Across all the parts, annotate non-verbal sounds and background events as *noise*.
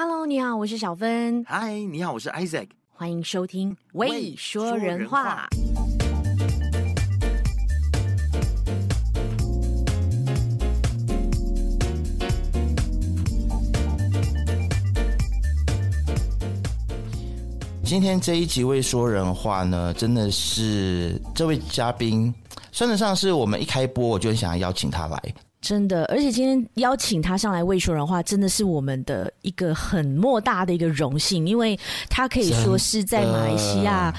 Hello，你好，我是小芬。Hi，你好，我是 Isaac。欢迎收听《未说人话》。今天这一集《未说人话》呢，真的是这位嘉宾，算得上是我们一开播我就很想要邀请他来。真的，而且今天邀请他上来为说人话，真的是我们的一个很莫大的一个荣幸，因为他可以说是在马来西亚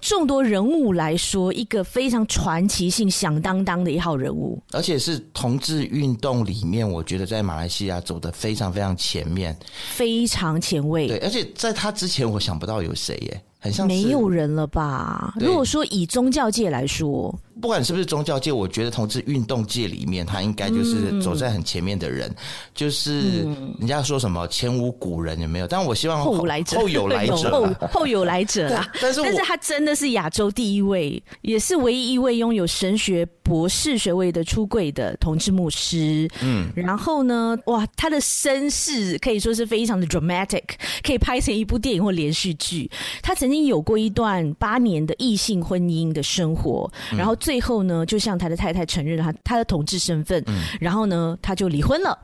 众多人物来说，一个非常传奇性、响当当的一号人物，而且是同志运动里面，我觉得在马来西亚走得非常非常前面，非常前卫。对，而且在他之前，我想不到有谁耶。很像没有人了吧？如果说以宗教界来说，不管是不是宗教界，我觉得同志运动界里面，他应该就是走在很前面的人。嗯、就是人家说什么前无古人有没有？但我希望后，后来者后有来者，*laughs* 后后有来者啊！但是但是他真的是亚洲第一位，也是唯一一位拥有神学博士学位的出柜的同志牧师。嗯，然后呢，哇，他的身世可以说是非常的 dramatic，可以拍成一部电影或连续剧。他曾经有过一段八年的异性婚姻的生活，然后最后呢，就向他的太太承认了他他的同志身份，然后呢，他就离婚了。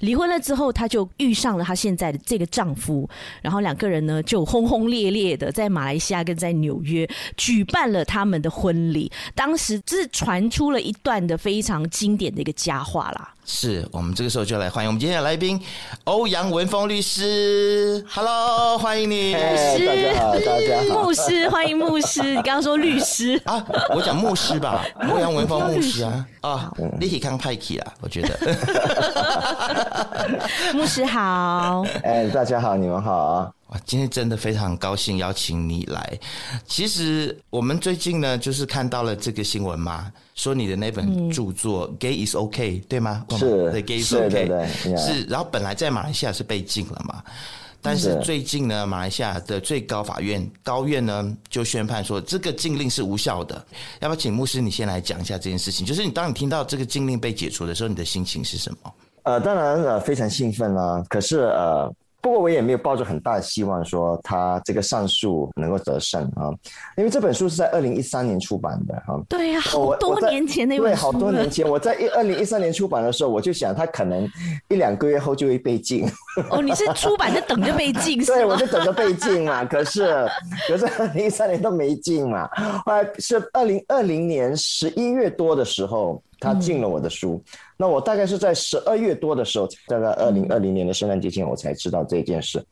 离婚了之后，她就遇上了她现在的这个丈夫，然后两个人呢就轰轰烈烈的在马来西亚跟在纽约举办了他们的婚礼。当时就是传出了一段的非常经典的一个佳话啦。是我们这个时候就来欢迎我们今天的来宾欧阳文峰律师。Hello，欢迎你，牧师。大家好，大家好。牧师，欢迎牧师。你刚刚说律师 *laughs* 啊？我讲牧师吧，欧阳文峰牧师啊。啊，立体康派克啊，我觉得。*laughs* 牧师好，哎，大家好，你们好啊！哇，今天真的非常高兴邀请你来。其实我们最近呢，就是看到了这个新闻嘛，说你的那本著作《Gay is OK》对吗？是，对，Gay is OK，对对对，是。然后本来在马来西亚是被禁了嘛，但是最近呢，马来西亚的最高法院高院呢就宣判说这个禁令是无效的。要不要请牧师你先来讲一下这件事情？就是你当你听到这个禁令被解除的时候，你的心情是什么？呃，当然呃非常兴奋啦，可是呃。不过我也没有抱着很大的希望说他这个上诉能够得胜啊，因为这本书是在二零一三年出版的哈。对呀，好多年前那本书。对，好多年前我在一二零一三年出版的时候，我就想他可能一两个月后就会被禁。哦，你是出版就等着被禁？对，我就等着被禁嘛。可是可是二零一三年都没禁嘛，后来是二零二零年十一月多的时候。他禁了我的书，嗯、那我大概是在十二月多的时候，大概二零二零年的圣诞节前，我才知道这件事。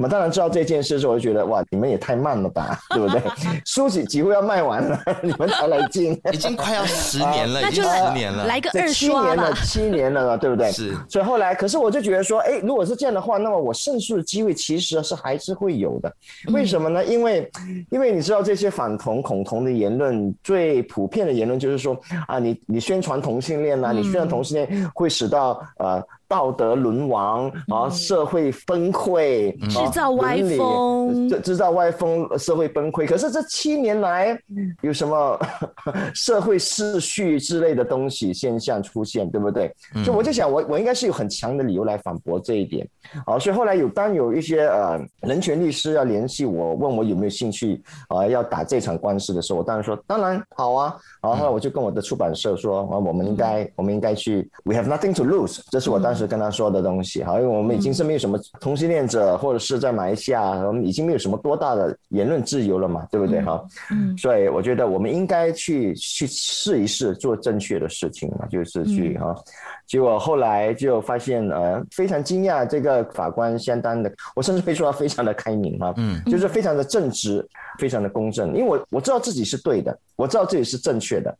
那么当然知道这件事的时候，我就觉得哇，你们也太慢了吧，*laughs* 对不对？书几几乎要卖完了，*laughs* 你们才来进，已经快要十年了，*laughs* 已经十年了，来个二七年了，七年了，对不对？是。所以后来，可是我就觉得说，哎，如果是这样的话，那么我胜诉的机会其实是还是会有的。为什么呢？因为，因为你知道这些反同、恐同的言论，最普遍的言论就是说啊，你你宣传同性恋啊，你宣传同性恋会使到呃。道德沦亡然后，社会崩溃，制造歪风，制制造歪风，社会崩溃。可是这七年来，有什么 *laughs* 社会秩序之类的东西现象出现，对不对？所以我就想，我我应该是有很强的理由来反驳这一点。好，所以后来有当有一些呃人权律师要联系我，问我有没有兴趣啊要打这场官司的时候，我当然说当然好啊。然后后来我就跟我的出版社说啊，我们应该我们应该去，We have nothing to lose，这是我当时。是跟他说的东西，哈，因为我们已经是没有什么同性恋者，或者是在马来西亚，我们已经没有什么多大的言论自由了嘛，对不对？哈，嗯，所以我觉得我们应该去去试一试做正确的事情嘛，就是去哈。结果后来就发现，呃，非常惊讶，这个法官相当的，我甚至可以说他非常的开明哈，嗯，就是非常的正直，非常的公正，因为我我知道自己是对的，我知道自己是正确的，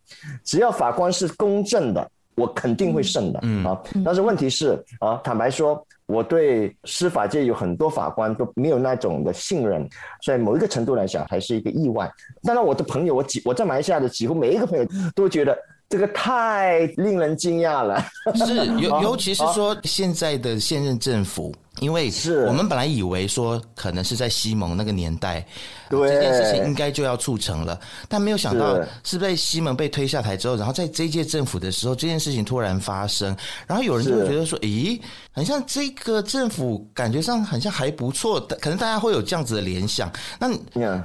只要法官是公正的。我肯定会胜的，嗯啊，但是问题是啊，坦白说，我对司法界有很多法官都没有那种的信任，所以某一个程度来讲，还是一个意外。当然，我的朋友，我几我在马来西亚的几乎每一个朋友都觉得这个太令人惊讶了。是，尤 *laughs* 尤其是说现在的现任政府。因为是我们本来以为说可能是在西蒙那个年代，对这件事情应该就要促成了，但没有想到是被西蒙被推下台之后，然后在这一届政府的时候，这件事情突然发生，然后有人就会觉得说，咦，很像这个政府感觉上很像还不错，可能大家会有这样子的联想。那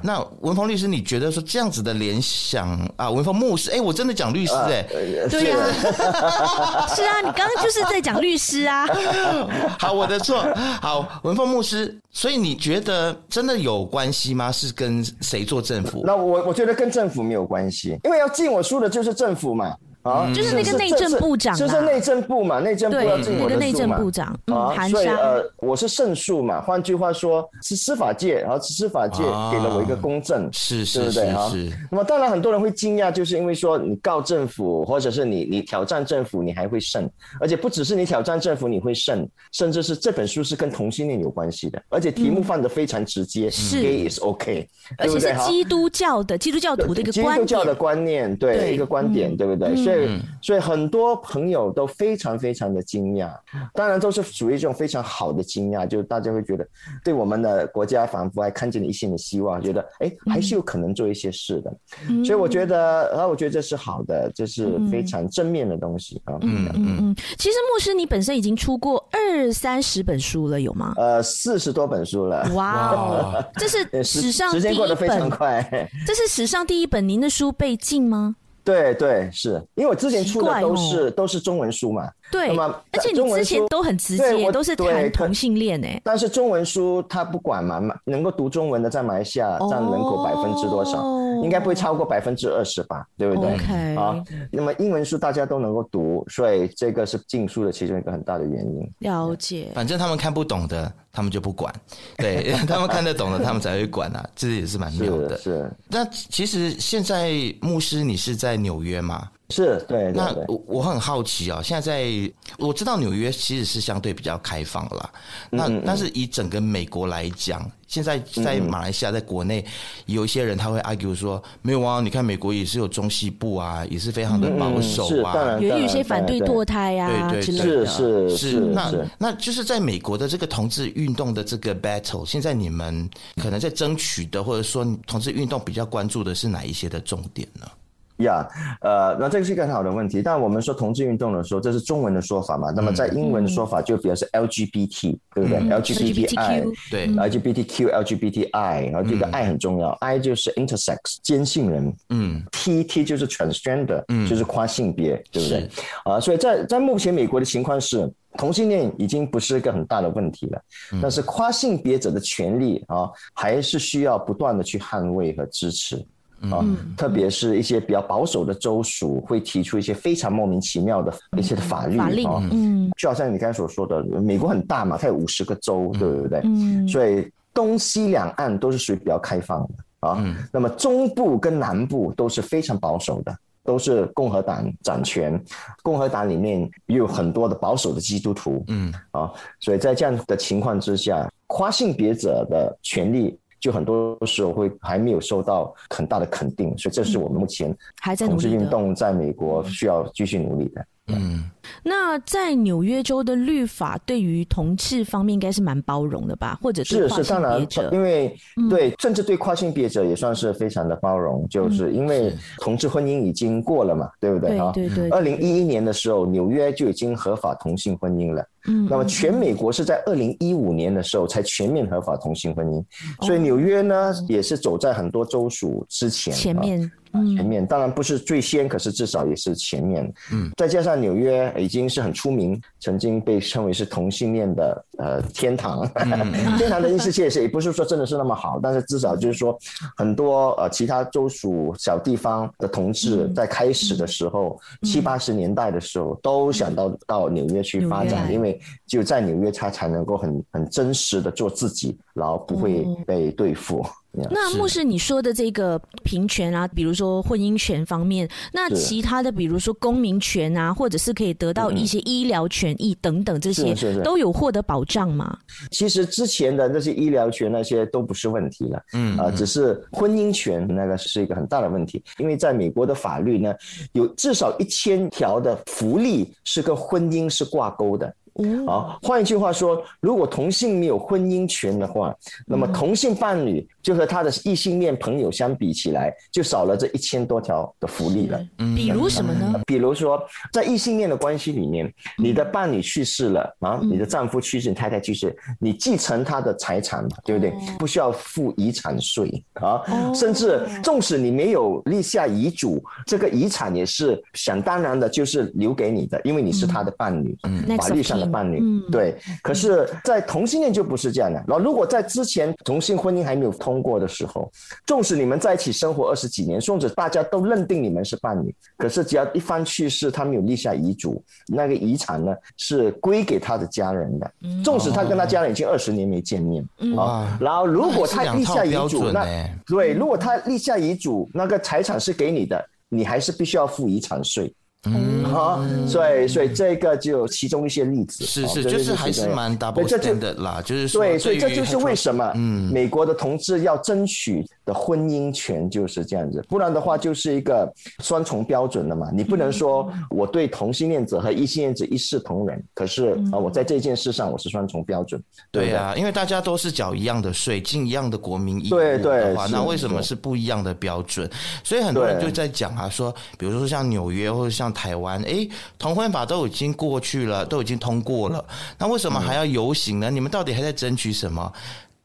那文峰律师，你觉得说这样子的联想啊？文峰牧师，哎，我真的讲律师哎、欸，对呀、啊，*laughs* 是啊，你刚刚就是在讲律师啊。*laughs* 好，我的错。好，文峰牧师，所以你觉得真的有关系吗？是跟谁做政府？那我我觉得跟政府没有关系，因为要进我书的就是政府嘛。啊，就是那个内政部长，就是内政部嘛，内政部要进我的书嘛。内政部长，啊，所以呃，我是胜诉嘛。换句话说，是司法界，然后司法界给了我一个公正，是是，对不对？哈。那么当然很多人会惊讶，就是因为说你告政府，或者是你你挑战政府，你还会胜，而且不只是你挑战政府你会胜，甚至是这本书是跟同性恋有关系的，而且题目放的非常直接，是 gay is OK，而且是基督教的基督教徒的一个观念，基督教的观念，对一个观点，对不对？所以。对，所以很多朋友都非常非常的惊讶，当然都是属于这种非常好的惊讶，就是大家会觉得对我们的国家仿佛还看见了一线的希望，觉得哎还是有可能做一些事的。所以我觉得，啊我觉得这是好的，这是非常正面的东西啊。嗯嗯嗯。其实牧师，你本身已经出过二三十本书了，有吗？呃，四十多本书了。哇哦，这是 *laughs* 史上时间过得非常快。这是史上第一本，您的书被禁吗？对对，是因为我之前出的都是、哦、都是中文书嘛。对，那么而且你之前都很直接，都是谈同性恋诶。但是中文书他不管嘛，能够读中文的在马来西亚占人口百分之多少？哦、应该不会超过百分之二十吧？对不对？Okay. 啊，那么英文书大家都能够读，所以这个是禁书的其中一个很大的原因。了解。反正他们看不懂的，他们就不管；对 *laughs* 他们看得懂的，他们才会管啊。这也是蛮妙的。是。是那其实现在牧师，你是在纽约吗？是对，对，对，那我我很好奇啊、哦，现在在我知道纽约其实是相对比较开放了啦。那嗯嗯但是以整个美国来讲，现在在马来西亚，在国内有一些人他会 argue 说，没有啊，你看美国也是有中西部啊，也是非常的保守啊，嗯嗯有一些反对堕胎啊，对对对，是是是。那那就是在美国的这个同志运动的这个 battle，现在你们可能在争取的，或者说同志运动比较关注的是哪一些的重点呢？呀，yeah, 呃，那这个是一个很好的问题。但我们说同志运动的时候，这是中文的说法嘛？那么在英文的说法就比如是 LGBT，、嗯、对不对、嗯、？LGBTI，对，LGBTQ、LGBTI，然后这个 I 很重要、嗯、，I 就是 intersex，兼性人，嗯，T T 就是 transgender，嗯，就是跨性别，对不对？是啊，所以在在目前美国的情况是，同性恋已经不是一个很大的问题了，嗯、但是跨性别者的权利啊，还是需要不断的去捍卫和支持。啊，特别是一些比较保守的州属会提出一些非常莫名其妙的一些的法律，法令，嗯，就好像你刚才所说的，美国很大嘛，它有五十个州，对不对？嗯，所以东西两岸都是属于比较开放的啊。那么中部跟南部都是非常保守的，都是共和党掌权，共和党里面也有很多的保守的基督徒，嗯，啊，所以在这样的情况之下，跨性别者的权利。就很多时候会还没有受到很大的肯定，所以这是我们目前同志运动在美国需要继续努力的。嗯，那在纽约州的律法对于同志方面应该是蛮包容的吧？或者是是是，当然，因为对，甚至对跨性别者也算是非常的包容，就是因为同志婚姻已经过了嘛，对不对？啊，对对。二零一一年的时候，纽约就已经合法同性婚姻了。嗯，那么全美国是在二零一五年的时候才全面合法同性婚姻，所以纽约呢也是走在很多州属之前前面。前面。当然不是最先，可是至少也是前面。嗯，再加上纽约已经是很出名，曾经被称为是同性恋的呃天堂。嗯、*laughs* *laughs* 天堂的意思其实也不是说真的是那么好，但是至少就是说很多呃其他州属小地方的同志在开始的时候，嗯、七八十年代的时候都想到到纽约去发展，嗯、因为只有在纽约他才能够很很真实的做自己，然后不会被对付。嗯那牧师，你说的这个平权啊，比如说婚姻权方面，那其他的，比如说公民权啊，或者是可以得到一些医疗权益等等，这些都有获得保障吗？其实之前的那些医疗权那些都不是问题了，嗯啊，只是婚姻权那个是一个很大的问题，因为在美国的法律呢，有至少一千条的福利是跟婚姻是挂钩的。啊，换一句话说，如果同性没有婚姻权的话，那么同性伴侣就和他的异性恋朋友相比起来，就少了这一千多条的福利了。比如什么呢？比如说，在异性恋的关系里面，你的伴侣去世了啊，你的丈夫去世，你太太去世，你继承他的财产嘛，对不对？不需要付遗产税啊，甚至纵使你没有立下遗嘱，这个遗产也是想当然的，就是留给你的，因为你是他的伴侣，法律上的。伴侣，嗯，对，可是，在同性恋就不是这样的。然后，如果在之前同性婚姻还没有通过的时候，纵使你们在一起生活二十几年，甚至大家都认定你们是伴侣，可是只要一方去世，他没有立下遗嘱，那个遗产呢是归给他的家人的。纵使他跟他家人已经二十年没见面，啊，然后如果他立下遗嘱，那对，如果他立下遗嘱，那个财产是给你的，你还是必须要付遗产税。嗯，好，所以所以这个就其中一些例子，是是，就是还是蛮 double standard 啦，就是说，对，所以这就是为什么，嗯，美国的同志要争取的婚姻权就是这样子，不然的话就是一个双重标准的嘛，你不能说我对同性恋者和异性恋者一视同仁，可是啊，我在这件事上我是双重标准，对啊，因为大家都是缴一样的税，尽一样的国民义务的话，那为什么是不一样的标准？所以很多人就在讲啊，说，比如说像纽约或者像。台湾哎，同婚法都已经过去了，都已经通过了，那为什么还要游行呢？你们到底还在争取什么？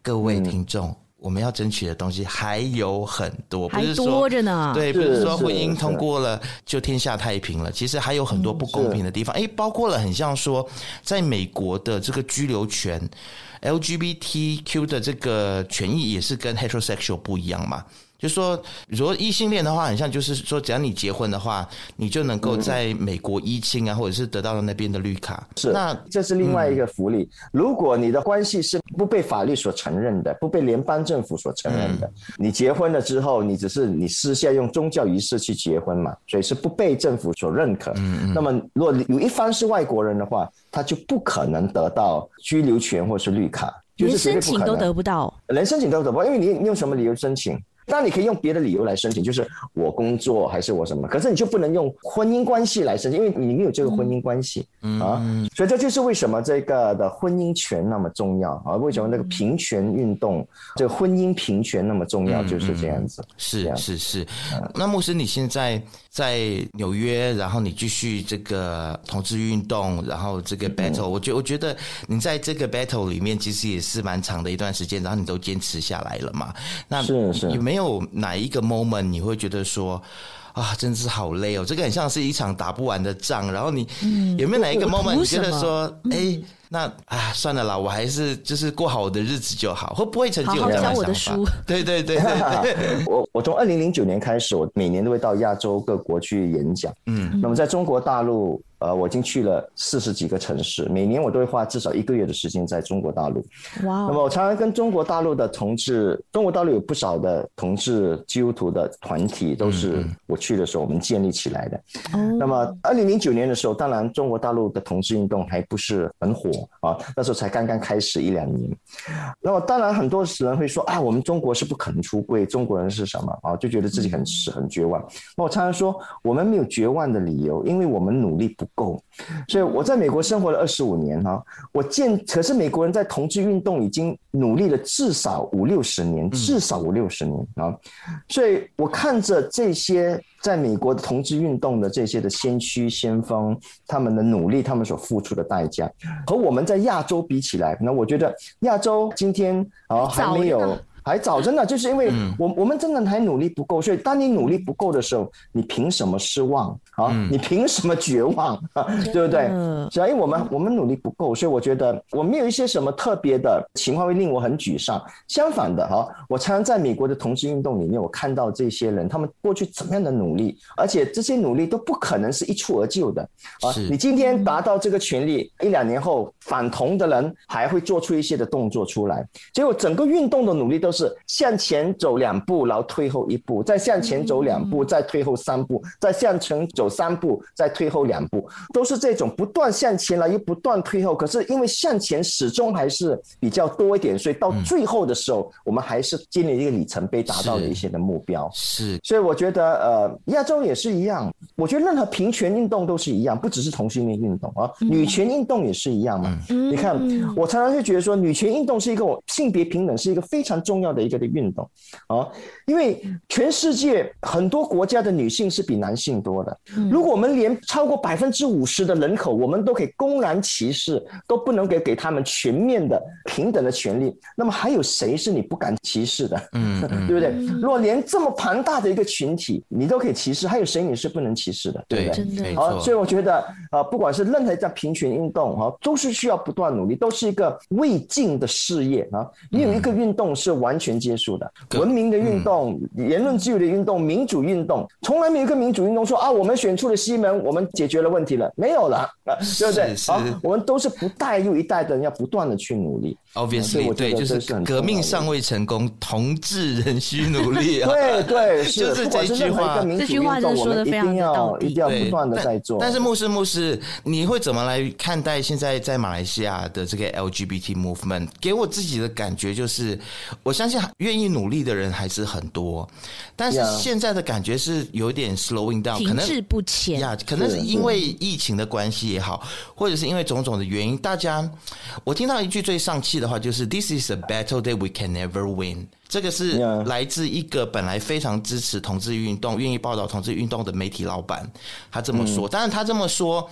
各位听众，我们要争取的东西还有很多，不是多着呢。对，不是说婚姻通过了就天下太平了，其实还有很多不公平的地方。哎，包括了很像说，在美国的这个居留权，LGBTQ 的这个权益也是跟 heterosexual 不一样嘛。就说，如果异性恋的话，很像就是说，只要你结婚的话，你就能够在美国依亲啊，或者是得到了那边的绿卡。是，那这是另外一个福利。如果你的关系是不被法律所承认的，不被联邦政府所承认的，你结婚了之后，你只是你私下用宗教仪式去结婚嘛，所以是不被政府所认可。嗯，那么如果有一方是外国人的话，他就不可能得到居留权或是绿卡，就是连申请都得不到，连申请都得不到，因为你你用什么理由申请？当然你可以用别的理由来申请，就是我工作还是我什么，可是你就不能用婚姻关系来申请，因为你没有这个婚姻关系、嗯、啊。所以这就是为什么这个的婚姻权那么重要啊？为什么那个平权运动，这个婚姻平权那么重要，就是这样子。是是是。那牧师，你现在在纽约，然后你继续这个同志运动，然后这个 battle，、嗯、我觉我觉得你在这个 battle 里面其实也是蛮长的一段时间，然后你都坚持下来了嘛？那是是有没有？哪一个 moment 你会觉得说啊，真是好累哦，这个很像是一场打不完的仗。然后你有没有哪一个 moment 你觉得说，哎？那啊，算了啦，我还是就是过好我的日子就好。会不会曾经有这样的想法？对对对对，*laughs* 我我从二零零九年开始，我每年都会到亚洲各国去演讲。嗯，那么在中国大陆，呃，我已经去了四十几个城市，每年我都会花至少一个月的时间在中国大陆。哇！那么我常常跟中国大陆的同志，中国大陆有不少的同志基督徒的团体，都是我去的时候我们建立起来的。嗯。那么二零零九年的时候，当然中国大陆的同志运动还不是很火。啊，那时候才刚刚开始一两年，那么当然很多人会说啊，我们中国是不可能出柜，中国人是什么啊？就觉得自己很很绝望。那我常常说，我们没有绝望的理由，因为我们努力不够。所以我在美国生活了二十五年哈，我见可是美国人在同志运动已经努力了至少五六十年，至少五六十年啊，所以我看着这些。在美国的同志运动的这些的先驱先锋，他们的努力，他们所付出的代价，和我们在亚洲比起来，那我觉得亚洲今天啊还没有。还早，真的就是因为我我们真的还努力不够，所以当你努力不够的时候，你凭什么失望啊？你凭什么绝望啊？*laughs* 对不对？是啊，因为我们我们努力不够，所以我觉得我没有一些什么特别的情况会令我很沮丧。相反的哈，我常常在美国的同志运动里面，我看到这些人他们过去怎么样的努力，而且这些努力都不可能是一蹴而就的啊。你今天达到这个权利，一两年后反同的人还会做出一些的动作出来，结果整个运动的努力都是。是向前走两步，然后退后一步，再向前走两步，再退后三步，再向前走三步，再退后两步，都是这种不断向前了又不断退后。可是因为向前始终还是比较多一点，所以到最后的时候，我们还是经历一个里程碑，达到了一些的目标。是，所以我觉得呃，亚洲也是一样。我觉得任何平权运动都是一样，不只是同性恋运动啊，女权运动也是一样嘛。你看，我常常就觉得说，女权运动是一个性别平等是一个非常重要的一个的运动啊，因为全世界很多国家的女性是比男性多的。如果我们连超过百分之五十的人口，我们都可以公然歧视，都不能给给他们全面的平等的权利，那么还有谁是你不敢歧视的？嗯，*laughs* 对不对？如果连这么庞大的一个群体你都可以歧视，还有谁你是不能歧视的？对不对？对，好，所以我觉得啊，不管是任何一项平权运动哈，都是需要不断努力，都是一个未尽的事业啊。没有一个运动是完全结束的。文明的运动、言论自由的运动、民主运动，从来没有一个民主运动说啊，我们选出了西门，我们解决了问题了，没有了，对不对？好，我们都是不代又一代的人要不断的去努力。Obviously，对，就是革命尚未成功，同志仍需努力。*laughs* 对 *laughs* 对，就是这句话。这句话就说的非常要一定要不断的在做。但是牧师牧师，你会怎么来看待现在在马来西亚的这个 LGBT movement？给我自己的感觉就是，我相信愿意努力的人还是很多，但是现在的感觉是有点 slowing down，可能停滞不前呀，可能是因为疫情的关系也好，或者是因为种种的原因，大家我听到一句最丧气的话，就是 "This is a battle that we can never win"。这个是来自一个本来非常支持同志运动、愿意报道同志运动的媒体老板，他这么说。当然，他这么说，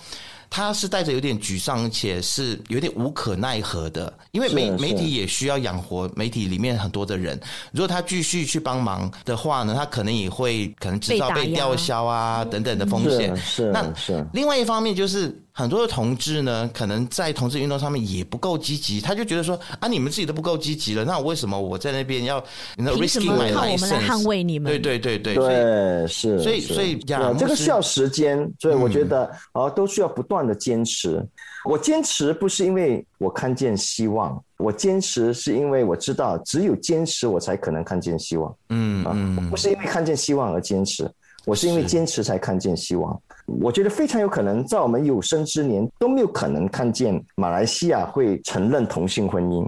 他是带着有点沮丧，且是有点无可奈何的，因为媒媒体也需要养活媒体里面很多的人。如果他继续去帮忙的话呢，他可能也会可能制造被吊销啊等等的风险。是，那另外一方面就是。很多的同志呢，可能在同志运动上面也不够积极，他就觉得说啊，你们自己都不够积极了，那为什么我在那边要凭什么靠我们来捍卫你们？对对对对，对是，所以所以这个需要时间，所以我觉得啊，都需要不断的坚持。我坚持不是因为我看见希望，我坚持是因为我知道只有坚持我才可能看见希望。嗯嗯，不是因为看见希望而坚持，我是因为坚持才看见希望。我觉得非常有可能，在我们有生之年都没有可能看见马来西亚会承认同性婚姻。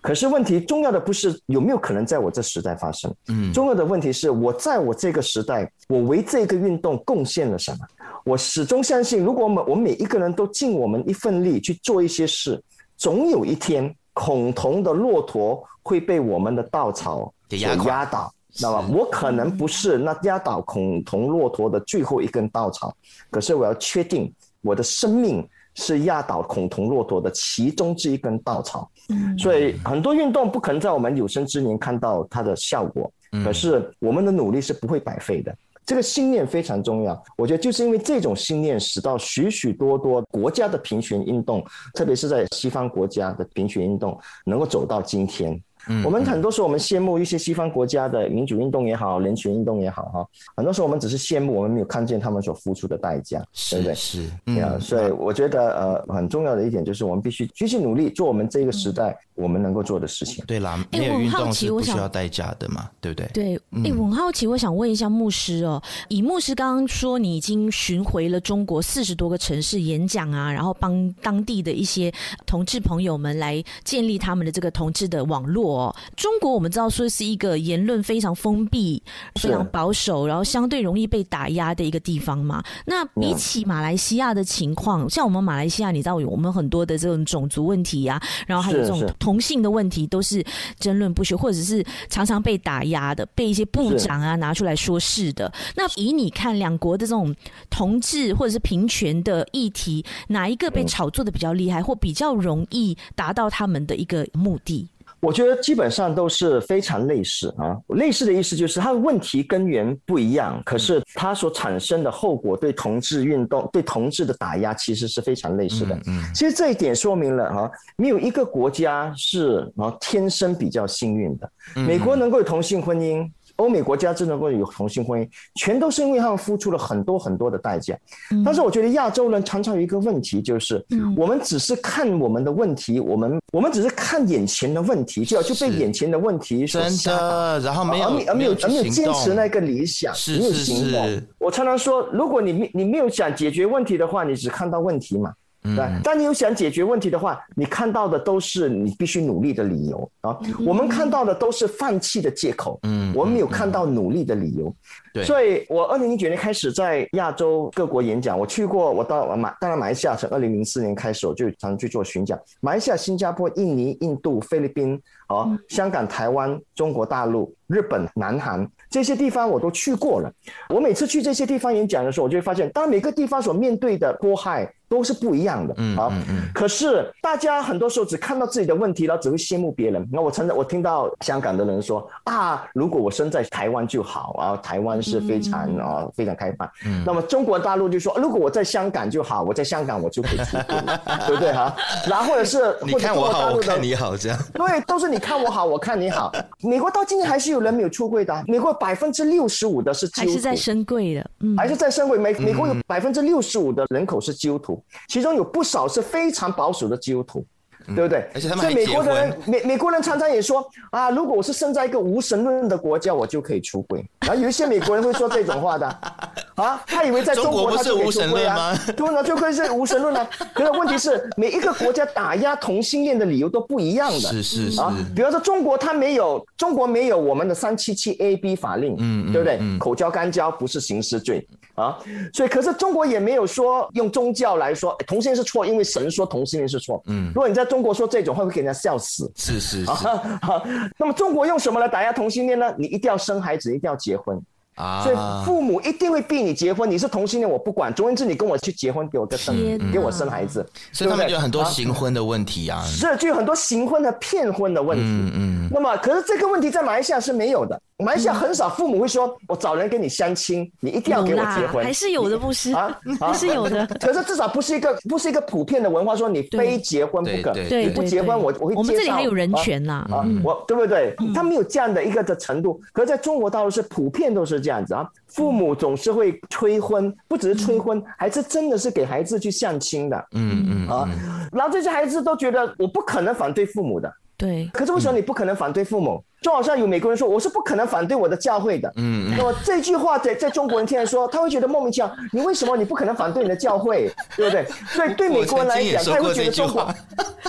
可是问题重要的不是有没有可能在我这时代发生，嗯，重要的问题是我在我这个时代，我为这个运动贡献了什么？我始终相信，如果我们我们每一个人都尽我们一份力去做一些事，总有一天恐同的骆驼会被我们的稻草给压倒。那么我可能不是那压倒恐同骆驼的最后一根稻草，可是我要确定我的生命是压倒恐同骆驼的其中之一根稻草。所以很多运动不可能在我们有生之年看到它的效果，可是我们的努力是不会白费的。这个信念非常重要，我觉得就是因为这种信念，使到许许多多国家的平权运动，特别是在西方国家的平权运动，能够走到今天。我们很多时候，我们羡慕一些西方国家的民主运动也好，人权运动也好，哈，很多时候我们只是羡慕，我们没有看见他们所付出的代价，对不对？是，对啊，所以我觉得，呃，很重要的一点就是，我们必须继续努力，做我们这个时代我们能够做的事情。对啦，没有运动是不需要代价的嘛，对不对？对，哎，我很好奇，我想问一下牧师哦，以牧师刚刚说，你已经巡回了中国四十多个城市演讲啊，然后帮当地的一些同志朋友们来建立他们的这个同志的网络哦，中国。我们知道说是一个言论非常封闭、非常保守，然后相对容易被打压的一个地方嘛。那比起马来西亚的情况，像我们马来西亚，你知道我们很多的这种种族问题呀，然后还有这种同性的问题，都是争论不休，或者是常常被打压的，被一些部长啊拿出来说事的。那以你看，两国的这种同志或者是平权的议题，哪一个被炒作的比较厉害，或比较容易达到他们的一个目的？我觉得基本上都是非常类似啊，类似的意思就是它的问题根源不一样，可是它所产生的后果对同志运动、对同志的打压其实是非常类似的。嗯，其实这一点说明了哈，没有一个国家是啊天生比较幸运的。美国能够有同性婚姻。欧美国家之能够有同性婚姻，全都是因为他们付出了很多很多的代价。但是我觉得亚洲人常常有一个问题，就是我们只是看我们的问题，我们我们只是看眼前的问题，就就被眼前的问题所真的，然后没有而没有而没有坚持那个理想，没有行动。我常常说，如果你没你没有想解决问题的话，你只看到问题嘛。对，当你有想解决问题的话，你看到的都是你必须努力的理由啊。我们看到的都是放弃的借口。嗯，我们没有看到努力的理由。对，所以我二零零九年开始在亚洲各国演讲，我去过，我到马，当然马来西亚从二零零四年开始我就常去做巡讲，马来西亚、新加坡、印尼、印度、菲律宾啊，香港、台湾、中国大陆、日本、南韩这些地方我都去过了。我每次去这些地方演讲的时候，我就会发现，当每个地方所面对的迫害。都是不一样的啊，可是大家很多时候只看到自己的问题，然后只会羡慕别人。那我曾经我听到香港的人说啊，如果我生在台湾就好啊，台湾是非常啊非常开放。那么中国大陆就说，如果我在香港就好，我在香港我就可以出柜，*laughs* 对不对哈？然后或者是你看我好，我看你好这样。对，都是你看我好，我看你好。美国到今天还是有人没有出柜的，美国百分之六十五的是基督徒，还是在深柜的，嗯，还是在深柜。美美国有百分之六十五的人口是基督徒。其中有不少是非常保守的基督徒，嗯、对不对？而且他们。所以美国的人，美美国人常常也说啊，如果我是生在一个无神论的国家，我就可以出轨。然后有一些美国人会说这种话的 *laughs* 啊，他以为在中国他就可以出轨啊，对吗？就可以是无神论啊。可是问题是，每一个国家打压同性恋的理由都不一样的。是是是。啊，比方说中国，他没有中国没有我们的三七七 A B 法令，嗯，对不对？嗯、口交干交不是刑事罪。啊，所以可是中国也没有说用宗教来说同性恋是错，因为神说同性恋是错。嗯，如果你在中国说这种话，会给人家笑死。是是是。好，*laughs* 那么中国用什么来打压同性恋呢？你一定要生孩子，一定要结婚。啊，所以父母一定会逼你结婚。你是同性恋，我不管。总而言之，你跟我去结婚，给我个生，给我生孩子。所以他们就有很多行婚的问题啊。是，就有很多行婚的骗婚的问题。嗯嗯。那么，可是这个问题在马来西亚是没有的。马来西亚很少父母会说：“我找人跟你相亲，你一定要给我结婚。”还是有的，不是啊？*laughs* 还是有的。可是至少不是一个不是一个普遍的文化，说你非结婚不可。对，你不结婚，我我会介绍。我们这里还有人权呐啊！我对不对？他没有这样的一个的程度。可是在中国大陆是普遍都是这样子啊。父母总是会催婚，不只是催婚，还是真的是给孩子去相亲的。嗯嗯啊，然后这些孩子都觉得我不可能反对父母的。对。可是为什么你不可能反对父母？就好像有美国人说，我是不可能反对我的教会的。嗯，那么这句话在在中国人听来说，他会觉得莫名其妙。你为什么你不可能反对你的教会，对不对？所以对美国人来讲，他会觉得中国，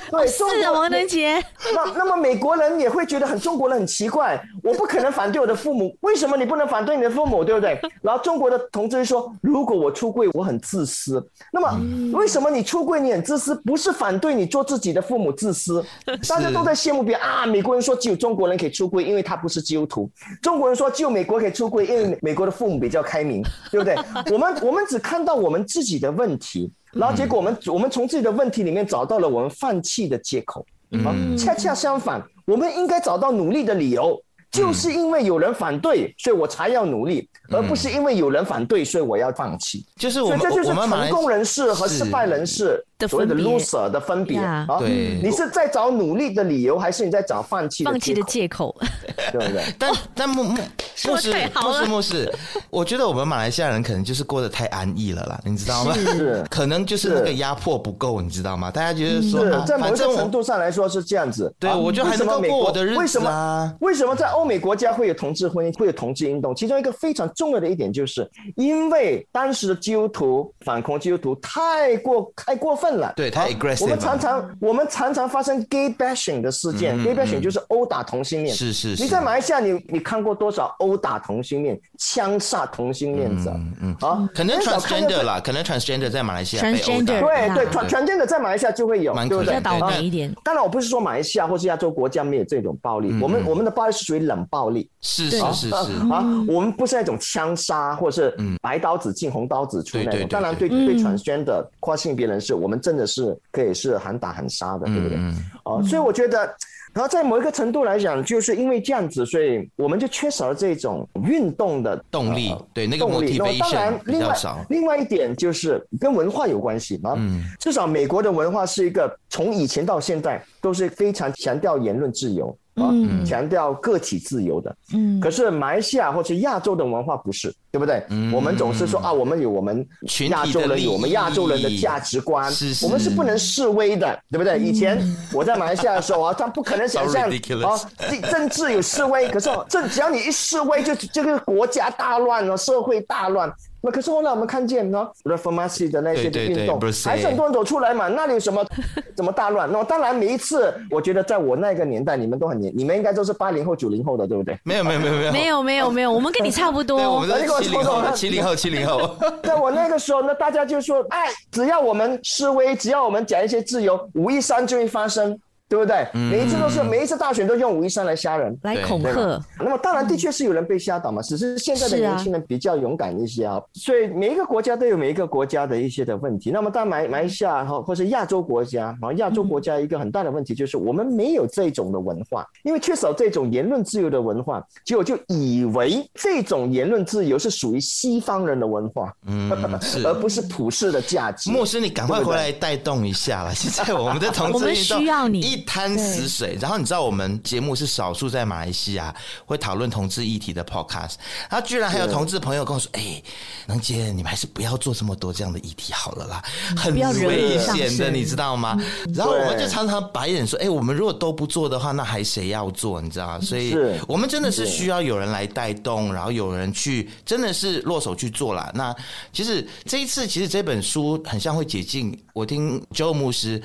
对，是王能杰。那那么美国人也会觉得很中国人很奇怪，我不可能反对我的父母，为什么你不能反对你的父母，对不对？*laughs* 然后中国的同志就说，如果我出柜，我很自私。那么为什么你出柜你很自私？不是反对你做自己的父母自私，*laughs* 大家都在羡慕别人啊。美国人说只有中国人可以。出柜，因为他不是基督徒。中国人说，只有美国可以出柜，因为美国的父母比较开明，对不对？*laughs* 我们我们只看到我们自己的问题，然后结果我们我们从自己的问题里面找到了我们放弃的借口。啊，恰恰相反，我们应该找到努力的理由，就是因为有人反对，所以我才要努力，而不是因为有人反对，所以我要放弃。就是我们，这就是成功人士和失败人士。所谓的 loser 的分别啊，对，你是在找努力的理由，还是你在找放弃放弃的借口？*laughs* 对不对？但但牧牧牧师牧师牧师，我觉得我们马来西亚人可能就是过得太安逸了啦，*laughs* 你知道吗？是，可能就是那个压迫不够，你知道吗？大家觉得说，在某种程度上来说是这样子。对，我觉得还能够过我的日子啊。为什么？为什么在欧美国家会有同志婚姻，会有同志运动？其中一个非常重要的一点，就是因为当时的基督徒反恐基督徒太过太过分了，对，太。我们常常我们常常发生 gay bashing 的事件，gay bashing 就是殴打同性恋。是是是。你在马来西亚，你你看过多少殴打同性恋、枪杀同性恋者？嗯嗯啊，可能 transgender 啦，可能 transgender 在马来西亚被殴打。对对，transgender 在马来西亚就会有，对不对？倒霉一点。当然，我不是说马来西亚或是亚洲国家没有这种暴力，我们我们的暴力是属于冷暴力。是是是是。啊，我们不是那种枪杀或者是白刀子进红刀子出那种。当然，对对 transgender 跨性别人士，我们真的是可以是喊打喊杀的，对不对？嗯、哦，所以我觉得，然后在某一个程度来讲，就是因为这样子，所以我们就缺少了这种运动的动力，呃、对那个动力。那当然，另外另外一点就是跟文化有关系嘛。嗯，至少美国的文化是一个从以前到现在都是非常强调言论自由。啊，强调个体自由的。嗯，可是马来西亚或者亚洲的文化不是，对不对？嗯，我们总是说啊，我们有我们亚洲人有我们亚洲人的价值观，是是，我们是不能示威的，对不对？以前我在马来西亚的时候啊，他不可能想象 *laughs* 啊，政政治有示威，可是这只要你一示威，就这个国家大乱了，社会大乱。那可是后来我们看见呢，Reformasi 的那些的运动，还是很多人走出来嘛？那里有什么 *laughs* 怎么大乱？那当然，每一次我觉得在我那个年代，你们都很年，你们应该都是八零后、九零后的，对不对？没有没有没有没有没有没有没有，我们跟你差不多。*laughs* 我们都 *laughs* 七零后，七零后七零后。在我那个时候，那大家就说，哎，只要我们示威，只要我们讲一些自由，五一三就会发生。对不对？每一次都是，每一次大选都用武夷山来吓人，来恐吓。那么当然的确是有人被吓倒嘛，只是现在的年轻人比较勇敢一些啊。所以每一个国家都有每一个国家的一些的问题。那么当然马马来西亚哈，或是亚洲国家然后，亚洲国家一个很大的问题就是我们没有这种的文化，因为缺少这种言论自由的文化，结果就以为这种言论自由是属于西方人的文化，嗯，是，而不是普世的价值。牧师，你赶快回来带动一下了。现在我们的同志运动，*laughs* 我们需要你。一滩死水，然后你知道我们节目是少数在马来西亚会讨论同志议题的 podcast，然后居然还有同志朋友跟我说：“哎，能姐，你们还是不要做这么多这样的议题好了啦，很危险的，你知道吗？”然后我们就常常白眼说：“哎，我们如果都不做的话，那还谁要做？你知道？所以我们真的是需要有人来带动，然后有人去真的是落手去做啦。那其实这一次，其实这本书很像会解禁。我听 Joe 牧师，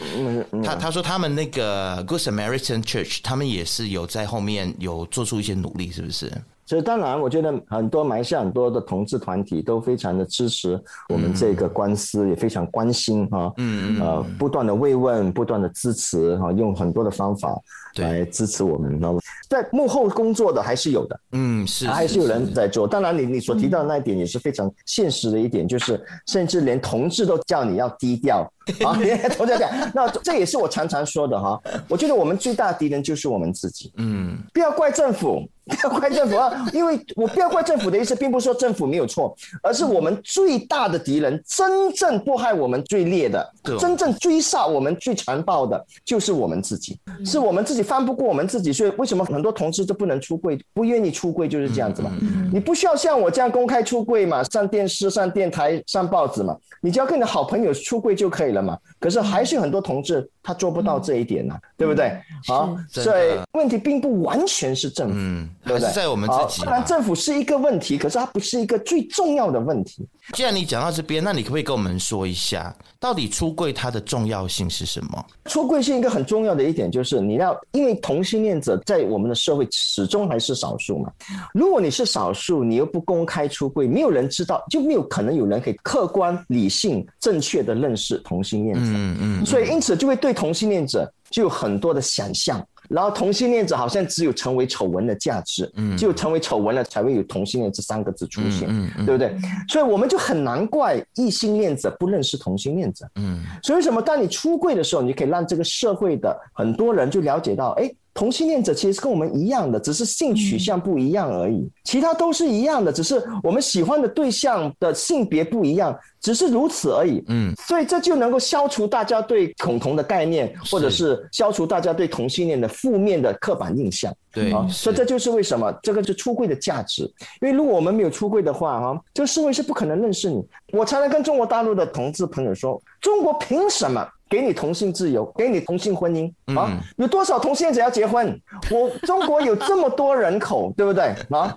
他他说他们那个 Good Samaritan Church，他们也是有在后面有做出一些努力，是不是？所以当然，我觉得很多马来西亚很多的同志团体都非常的支持我们这个官司，也非常关心哈，嗯嗯，呃，不断的慰问，不断的支持哈，用很多的方法来支持我们？在幕后工作的还是有的，嗯，是，还是有人在做。当然，你你所提到的那一点也是非常现实的一点，就是甚至连同志都叫你要低调。*laughs* 啊，同志讲，那这也是我常常说的哈。我觉得我们最大的敌人就是我们自己。嗯，不要怪政府，*laughs* 不要怪政府啊，因为我不要怪政府的意思，并不是说政府没有错，而是我们最大的敌人，真正迫害我们最烈的，真正追杀我们最残暴的，就是我们自己。是我们自己翻不过我们自己，所以为什么很多同志都不能出柜，不愿意出柜，就是这样子嘛。你不需要像我这样公开出柜嘛，上电视、上电台、上报纸嘛，你只要跟你的好朋友出柜就可以了嘛。可是还是有很多同志他做不到这一点呢、啊，嗯、对不对？好，所以问题并不完全是政府，嗯、对不对？在我们自己。当然，政府是一个问题，可是它不是一个最重要的问题。既然你讲到这边，那你可不可以跟我们说一下，到底出柜它的重要性是什么？出柜是一个很重要的一点，就是你要，因为同性恋者在我们的社会始终还是少数嘛。如果你是少数，你又不公开出柜，没有人知道，就没有可能有人可以客观、理性、正确的认识同性恋者。嗯嗯。所以因此就会对同性恋者就有很多的想象。然后同性恋者好像只有成为丑闻的价值，嗯，只有成为丑闻了才会有同性恋这三个字出现，嗯，嗯，对不对？所以我们就很难怪异性恋者不认识同性恋者，嗯，所以为什么当你出柜的时候，你可以让这个社会的很多人就了解到，哎。同性恋者其实是跟我们一样的，只是性取向不一样而已，其他都是一样的，只是我们喜欢的对象的性别不一样，只是如此而已。嗯，所以这就能够消除大家对恐同的概念，或者是消除大家对同性恋的负面的刻板印象。对啊，所以这就是为什么这个是出柜的价值。因为如果我们没有出柜的话，哈，这个社会是不可能认识你。我常常跟中国大陆的同志朋友说，中国凭什么？给你同性自由，给你同性婚姻啊！有多少同性恋者要结婚？我中国有这么多人口，*laughs* 对不对啊？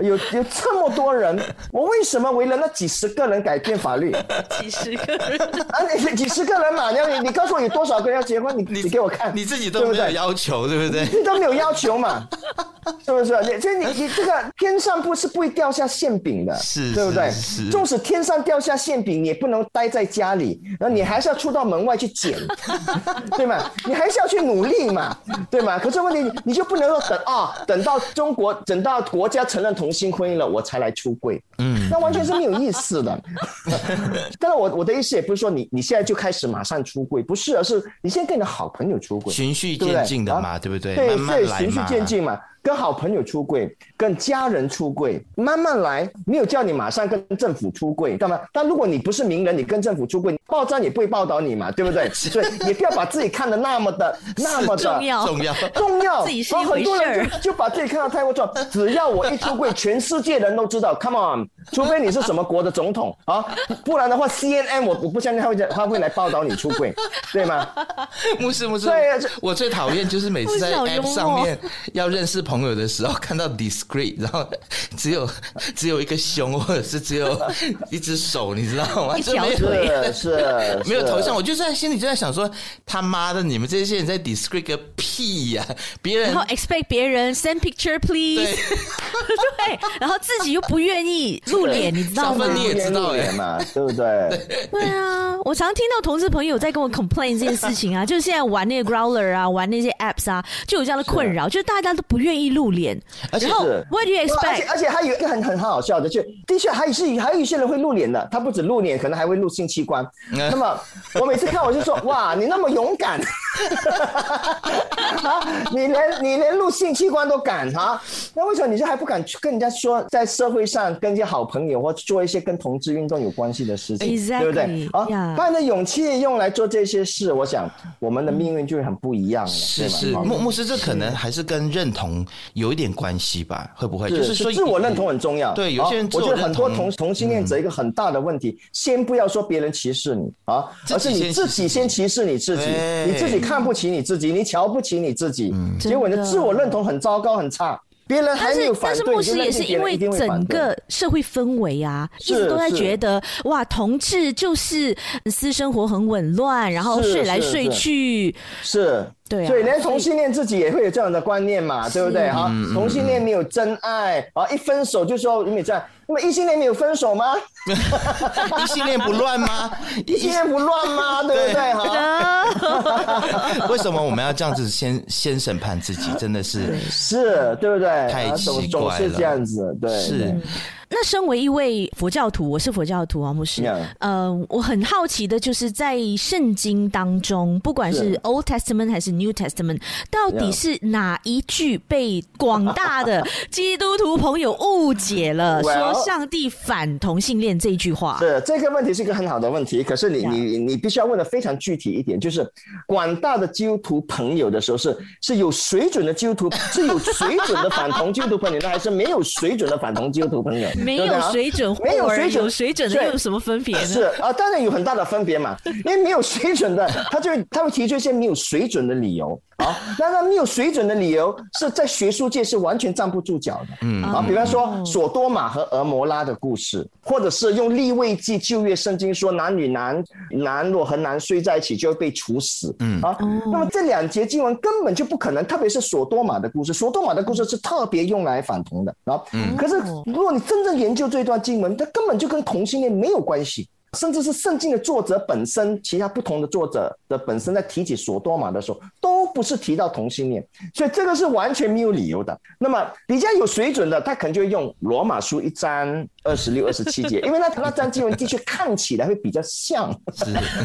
有有这么多人，我为什么为了那几十个人改变法律？几十个人啊？你几十个人嘛？你你你告诉我有多少个人要结婚？你你给我看，你自己都没有要求，对不对？你都没有要求嘛？*laughs* 是不是？你这你你这个天上不是不会掉下馅饼的，是，对不对？是。纵使天上掉下馅饼，你也不能待在家里，然后你还是要出到门外去。捡，*laughs* 对吗？你还是要去努力嘛，对吗？可是问题，你就不能说等啊，等到中国，等到国家承认同性婚姻了，我才来出柜。嗯，那完全是没有意思的。*laughs* 但是，我我的意思也不是说你你现在就开始马上出柜，不是，而是你先跟你的好朋友出柜，循序渐进的嘛，对不对？对对，循序渐进嘛。跟好朋友出柜，跟家人出柜，慢慢来，没有叫你马上跟政府出柜，干嘛？但如果你不是名人，你跟政府出柜，报章也不会报道你嘛，对不对？*laughs* 所以也不要把自己看得那么的 *laughs* 那么的重要重要 *laughs* 重要。自己是一回事。很多人就就把自己看得太过重要，只要我一出柜，全世界人都知道。Come on，除非你是什么国的总统啊，不然的话，CNN 我我不相信他会他会来报道你出柜，对吗？牧师牧师，我最讨厌就是每次在 App 上面要认识朋友的时候，看到 discreet，然后只有只有一个胸，或者是只有 *laughs* 一只手，你知道吗？一条腿是，是 *laughs* 没有头像，我就在心里就在想说，他妈的，你们这些人在 discreet 个屁呀、啊！别人然后 expect 别人 send picture please，对，*laughs* 对，然后自己又不愿意露脸，你知道吗？你也知道哎嘛，对不对？对啊，我常听到同事朋友在跟我 complain 这件事情啊，就是现在玩那个 growler 啊，玩那些 apps 啊，就有这样的困扰，是就是大家都不愿意露脸，而且然后 what do you expect？而且而且还有一个很很好笑的，就的确还是还有一些人会露脸的，他不止露脸，可能还会露性器官。那么我每次看我就说，哇，你那么勇敢，啊，*laughs* 你连你连露性器官都敢啊？那为什么你就还不敢去跟人家说，在社会上跟一些好朋友或做一些跟同志运动有关系的事情，Exactly. 对不对？啊，把你的勇气用来做这些事，我想我们的命运就会很不一样了。是是，牧牧师，这可能还是跟认同有一点关系吧？会不会？就是说自我认同很重要。对，有些人我觉得很多同同性恋者一个很大的问题，先不要说别人歧视你啊，而是你自己先歧视你自己，你自己看不起你自己，你瞧不起你自己，结果你的自我认同很糟糕很差。别人还没有反对，但是，但是牧师也是因为整个社会氛围啊，一直都在觉得哇，同志就是私生活很紊乱，然后睡来睡去，是，是，是，对、啊，所以连同性恋自己也会有这样的观念嘛，对不对？哈，同性恋没有真爱啊，一分手就说有没有这样？那么异性恋没有分手吗？*laughs* 异性恋不乱吗？*laughs* 异性恋不乱吗？*laughs* 对不对？哈，为什么我们要这样子先先审判自己？真的是是，对不对？太奇怪了，总是这样子，对，是。那身为一位佛教徒，我是佛教徒啊，牧师。嗯我很好奇的就是在圣经当中，不管是 Old Testament 还是 New Testament，到底是哪一句被广大的 *laughs* 基督徒朋友误解了，说上帝反同性恋这一句话？是这个问题是一个很好的问题，可是你.你你必须要问的非常具体一点，就是广大的基督徒朋友的时候是是有水准的基督徒，是有水准的反同基督徒朋友呢，还是没有水准的反同基督徒朋友？没有水准，没有水准，有水准的又有什么分别呢？是啊，当然有很大的分别嘛。因为没有水准的，他就他会提出一些没有水准的理由。啊，那那没有水准的理由是在学术界是完全站不住脚的。嗯，啊，比方说索多玛和俄摩拉的故事，或者是用立位记旧约圣经说男女男男若和男睡在一起就会被处死。嗯，啊，那么这两节经文根本就不可能，特别是索多玛的故事，索多玛的故事是特别用来反同的。啊，嗯，可是如果你真正研究这段经文，它根本就跟同性恋没有关系。甚至是圣经的作者本身，其他不同的作者的本身在提起索多玛的时候，都不是提到同性恋，所以这个是完全没有理由的。那么比较有水准的，他可能就会用罗马书一章二十六、二十七节，因为那那章经文的确看起来会比较像，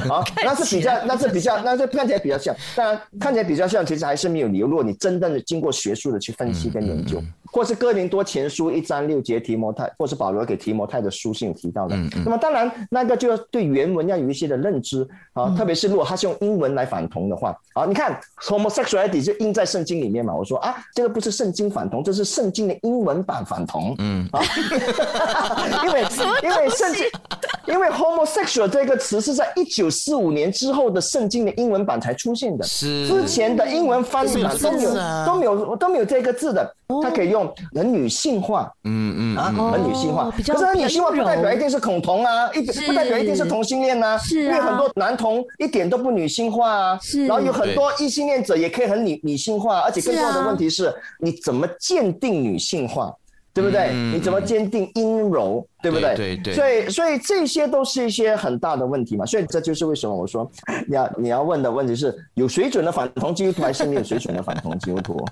啊，*laughs* 那是比较，那是比较，那是看起来比较像。当然，看起来比较像，其实还是没有理由。如果你真正的经过学术的去分析跟研究。或是哥林多前书一章六节提摩太，或是保罗给提摩太的书信提到的。嗯嗯、那么当然，那个就要对原文要有一些的认知啊，嗯、特别是如果他是用英文来反同的话，啊，你看 homosexuality 就印在圣经里面嘛。我说啊，这个不是圣经反同，这是圣经的英文版反同。嗯，啊，*laughs* 因为因为圣经，因为 homosexual 这个词是在一九四五年之后的圣经的英文版才出现的，是之前的英文翻译版都没有都没有都没有这个字的。它可以用很女性化，嗯嗯啊，很女性化。可是很女性化不代表一定是恐同啊，一不代表一定是同性恋啊。是，因为很多男同一点都不女性化啊。是，然后有很多异性恋者也可以很女女性化，而且更重要的问题是，你怎么鉴定女性化？对不对？嗯、你怎么坚定阴柔？对不对？对对，对。所以，所以这些都是一些很大的问题嘛。所以这就是为什么我说，*laughs* 你要你要问的问题是有水准的反同基督徒还是没有水准的反同基督徒？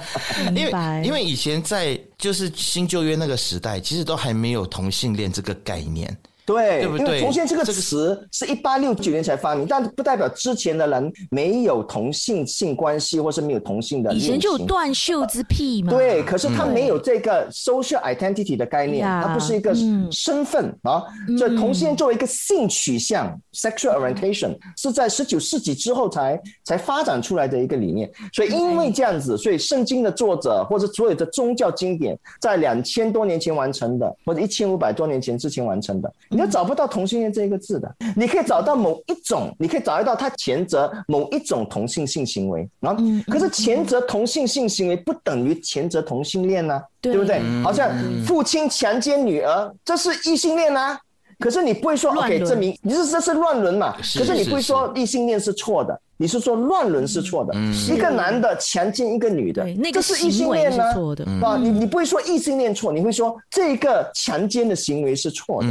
*laughs* 因为因为以前在就是新旧约那个时代，其实都还没有同性恋这个概念。对，对不对？因为同性这个词是一八六九年才发明，但不代表之前的人没有同性性关系，或是没有同性的。以前就有断袖之癖嘛。对，可是他没有这个 social identity 的概念，它不是一个身份啊。所以同性作为一个性取向 （sexual orientation） 是在十九世纪之后才才发展出来的一个理念。所以因为这样子，所以圣经的作者或者所有的宗教经典在两千多年前完成的，或者一千五百多年前之前完成的。你都找不到同性恋这一个字的，你可以找到某一种，你可以找得到他前者某一种同性性行为啊，可是前者同性性行为不等于前者同性恋呢，对不对？好像父亲强奸女儿，这是异性恋啊，可是你不会说 OK 证明你是这是乱伦嘛？可是你不会说异性恋是错的。你是说乱伦是错的，嗯、一个男的强奸一个女的，那个是异性恋呢？错的啊，你你不会说异性恋错，你会说这个强奸的行为是错的，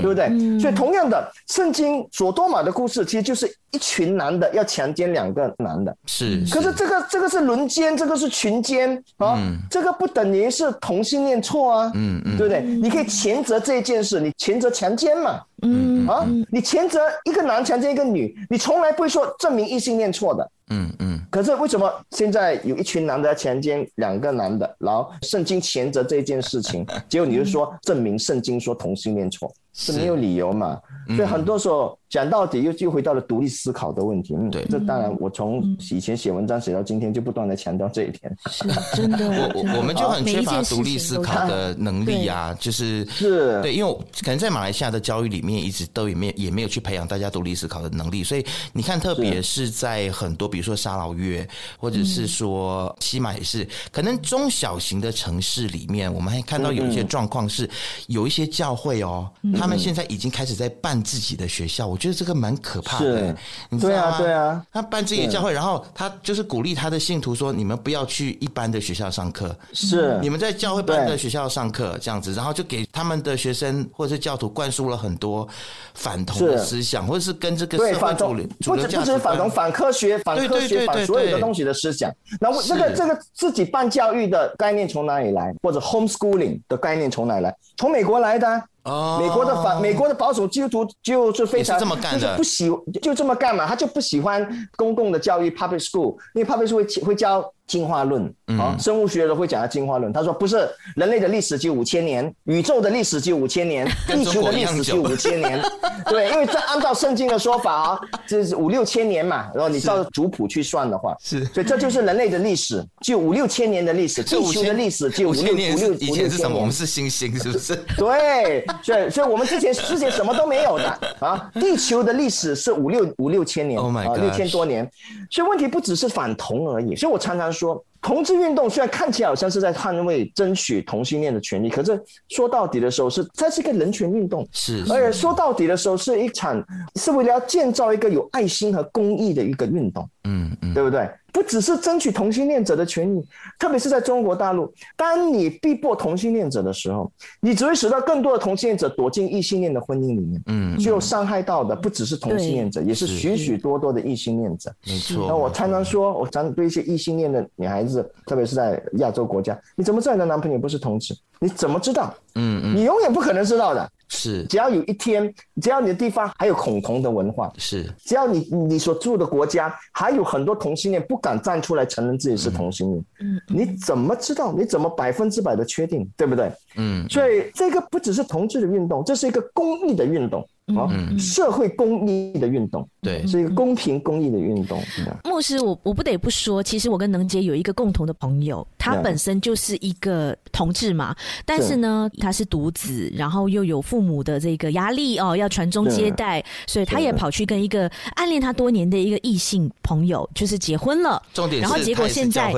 对不对？嗯、所以同样的，圣经所多玛的故事其实就是一群男的要强奸两个男的，是。可是这个这个是轮奸，这个是群奸啊，嗯、这个不等于是同性恋错啊，嗯嗯，对不对？你可以谴责这件事，你谴责强奸嘛。嗯啊，你谴责一个男强奸一个女，你从来不会说证明异性恋错的。嗯嗯。可是为什么现在有一群男的强奸两个男的，然后圣经谴责这件事情，*laughs* 结果你就说证明圣经说同性恋错，是没有理由嘛？所以很多时候。讲到底又又回到了独立思考的问题。嗯，对，这当然我从以前写文章写到今天就不断的强调这一点。*laughs* 是真的，我我我们就很缺乏独立思考的能力啊，就是是对，因为可能在马来西亚的教育里面一直都也没有也没有去培养大家独立思考的能力，所以你看，特别是在很多比如说沙劳越或者是说西马也是，可能中小型的城市里面，我们还看到有一些状况是有一些教会哦，他们现在已经开始在办自己的学校。我觉得这个蛮可怕的，你知道吗？对啊，对啊，他办自己的教会，然后他就是鼓励他的信徒说：“你们不要去一般的学校上课，是你们在教会办的学校上课这样子。”然后就给他们的学生或者是教徒灌输了很多反同的思想，或者是跟这个社会主流主流价值观，不止反同、反科学、反科学、反所有的东西的思想。那这个这个自己办教育的概念从哪里来？或者 homeschooling 的概念从哪里来？从美国来的。哦，美国的反美国的保守基督徒就是非常就是不喜就这么干嘛，他就不喜欢公共的教育 public school，因为 public school 会会教。进化论啊，生物学的会讲到进化论。他说不是，人类的历史只有五千年，宇宙的历史只有五千年，*laughs* 地球的历史只有五千年。*laughs* 对，因为这按照圣经的说法啊，这是五六千年嘛。然后你照族谱去算的话，是，所以这就是人类的历史，就五六千年的历史。地球的历史就五六五六五六千年。是什么？我们是星星，是不是？对，所以所以我们之前之前什么都没有的啊。地球的历史是五六五六千年，啊，六千多年。所以问题不只是反同而已。所以我常常说。同志运动虽然看起来好像是在捍卫、争取同性恋的权利，可是说到底的时候是它是一个人权运动，是，而且说到底的时候是一场是为了要建造一个有爱心和公益的一个运动，嗯嗯，对不对？不只是争取同性恋者的权益，特别是在中国大陆，当你逼迫同性恋者的时候，你只会使到更多的同性恋者躲进异性恋的婚姻里面。嗯，就伤害到的不只是同性恋者，也是许许多多的异性恋者。没错。那我常常说，我常常对一些异性恋的女孩子，特别是在亚洲国家，你怎么知道你的男朋友不是同志？你怎么知道？嗯嗯，你永远不可能知道的。是，只要有一天，只要你的地方还有恐同的文化，是，只要你你所住的国家还有很多同性恋不敢站出来承认自己是同性恋，嗯，你怎么知道？你怎么百分之百的确定？对不对？嗯，所以这个不只是同志的运动，这是一个公益的运动。啊，社会公益的运动，对，是一个公平公益的运动。牧师，我我不得不说，其实我跟能杰有一个共同的朋友，他本身就是一个同志嘛，但是呢，他是独子，然后又有父母的这个压力哦，要传宗接代，所以他也跑去跟一个暗恋他多年的一个异性朋友，就是结婚了。重点是，然后结果现在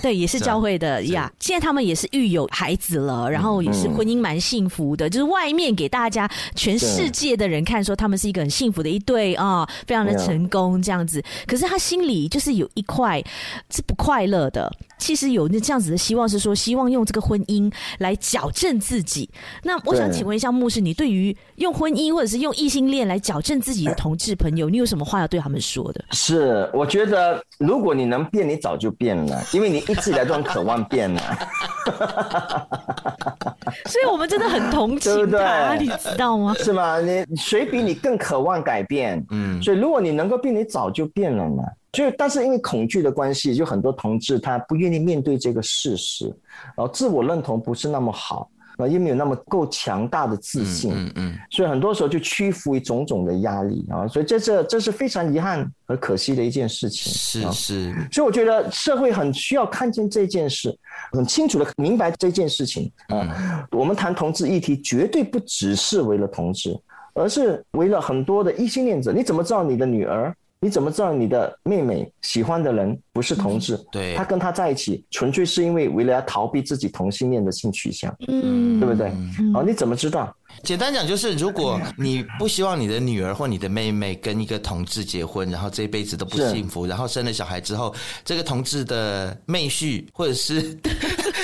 对，也是教会的呀。现在他们也是育有孩子了，然后也是婚姻蛮幸福的，就是外面给大家全世界的人看说他们是一个很幸福的一对啊，非常的成功这样子。可是他心里就是有一块是不快乐的。其实有那这样子的希望是说，希望用这个婚姻来矫正自己。那我想请问一下牧师，你对于用婚姻或者是用异性恋来矫正自己的同志朋友，你有什么话要对他们说的？是，我觉得如果你能变，你早就变了，因为你一直以来都很渴望变了。所以我们真的很同情他，对对，你知道吗？*laughs* 是吗？你谁比你更渴望改变？嗯，所以如果你能够变，你早就变了嘛。所以，但是因为恐惧的关系，就很多同志他不愿意面对这个事实，然后自我认同不是那么好。啊，又没有那么够强大的自信，嗯嗯，所以很多时候就屈服于种种的压力啊，所以这是这是非常遗憾和可惜的一件事情，是是，所以我觉得社会很需要看见这件事，很清楚的明白这件事情啊。我们谈同志议题，绝对不只是为了同志，而是为了很多的异性恋者。你怎么知道你的女儿？你怎么知道你的妹妹喜欢的人不是同志？对，她跟他在一起，纯粹是因为为了要逃避自己同性恋的性取向，嗯，对不对？哦，你怎么知道？简单讲就是，如果你不希望你的女儿或你的妹妹跟一个同志结婚，然后这一辈子都不幸福，然后生了小孩之后，这个同志的妹婿或者是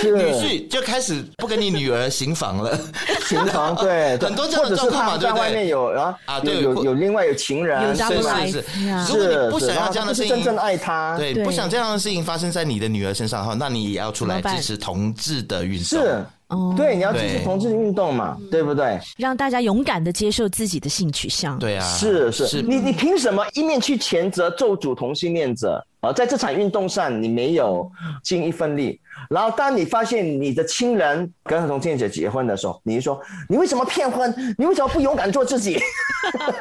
女婿就开始不跟你女儿行房了，行房对，*laughs* 很多这样的状况嘛，对不对？外面有啊啊，对，有有另外有情人，是是是。如果你不想要这样的事情，真正爱他，对，不想这样的事情发生在你的女儿身上的话，那你也要出来支持同志的运动。是。哦，对，你要支持同志运动嘛，对，对不对？让大家勇敢的接受自己的性取向。对啊，是是，是你你凭什么一面去谴责咒诅同性恋者？而在这场运动上，你没有尽一份力。然后，当你发现你的亲人跟同性恋者结婚的时候，你就说：“你为什么骗婚？你为什么不勇敢做自己？”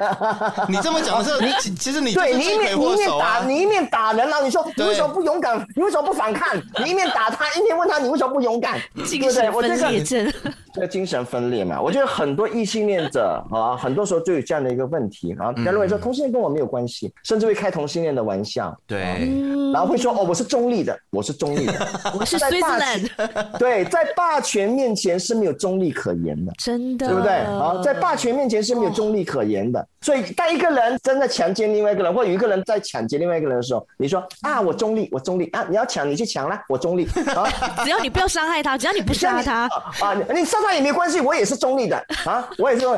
*laughs* 你这么讲的时候，*laughs* 你其实你对你一面你一面打你一面打人，然后你说：“你为什么不勇敢？你为什么不反抗？”你一面打他，一面问他：“你为什么不勇敢？”对不对？我这个 *laughs* 这个精神分裂嘛，我觉得很多异性恋者啊，很多时候就有这样的一个问题啊，他认为说同性恋跟我没有关系，甚至会开同性恋的玩笑。对，然后会说：“哦，我是中立的，我是中立的，我是。”霸权 *laughs* 对，在霸权面前是没有中立可言的，真的，对不对？啊，在霸权面前是没有中立可言的。所以，当一个人真的强奸另外一个人，或者有一个人在抢劫另外一个人的时候，你说啊，我中立，我中立啊，你要抢你去抢啦，我中立 *laughs* 啊，只要你不要伤害他，只要你不杀他啊，你杀他也没关系，我也是中立的啊，我也是我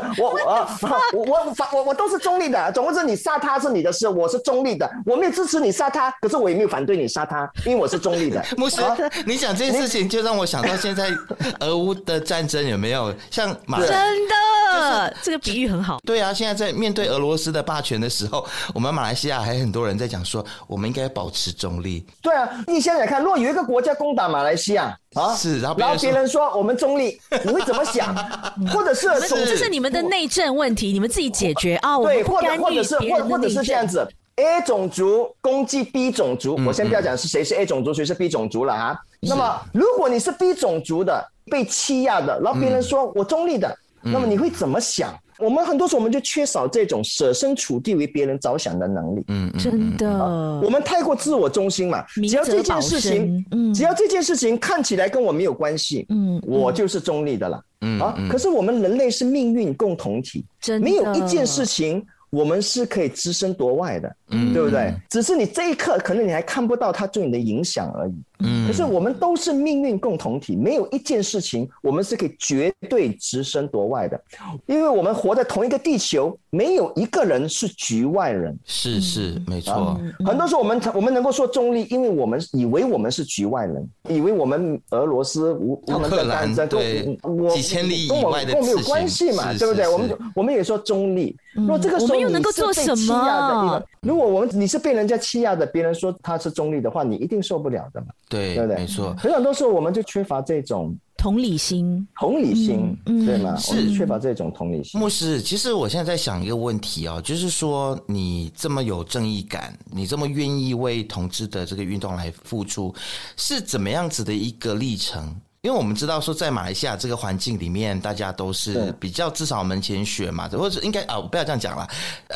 啊，我我反我我都是中立的。总之，你杀他是你的事，我是中立的，我没有支持你杀他，可是我也没有反对你杀他，因为我是中立的。牧师，你讲。这件事情就让我想到现在 *laughs* 俄乌的战争有没有像马真的这个比喻很好。对啊，现在在面对俄罗斯的霸权的时候，我们马来西亚还有很多人在讲说，我们应该保持中立。对啊，你想想看，如果有一个国家攻打马来西亚啊，是，然后然后别人说我们中立，你会怎么想？*laughs* 或者是这是你们的内政问题，你们自己解决啊。对，或者或者是或或者是这样子，A 种族攻击 B 种族，我先不要讲是谁是 A 种族，谁是 B 种族了啊。那么，如果你是 B 种族的被欺压的，然后别人说我中立的，嗯、那么你会怎么想？嗯、我们很多时候我们就缺少这种设身处地为别人着想的能力。嗯，真的、啊，我们太过自我中心嘛。只要这件事情，嗯，只要这件事情看起来跟我没有关系，嗯，我就是中立的了。嗯啊，可是我们人类是命运共同体，真的没有一件事情。我们是可以置身夺外的，嗯，对不对？只是你这一刻可能你还看不到它对你的影响而已。嗯，可是我们都是命运共同体，没有一件事情我们是可以绝对置身夺外的，因为我们活在同一个地球，没有一个人是局外人。是是，没错。很多时候我们我们能够说中立，因为我们以为我们是局外人，以为我们俄罗斯无无能的战争，对，我几千里以外的跟我没有关系嘛，对不对？我们我们也说中立。如果这个时候。又能够做什么？如果我们你是被人家欺压的，别人说他是中立的话，你一定受不了的嘛？对，对不对？没错。很多时候我们就缺乏这种同理心，同理心，嗯、对吗？是缺乏这种同理心。牧师，其实我现在在想一个问题哦，就是说你这么有正义感，你这么愿意为同志的这个运动来付出，是怎么样子的一个历程？因为我们知道说，在马来西亚这个环境里面，大家都是比较至少门前雪嘛，或者应该啊，不要这样讲了，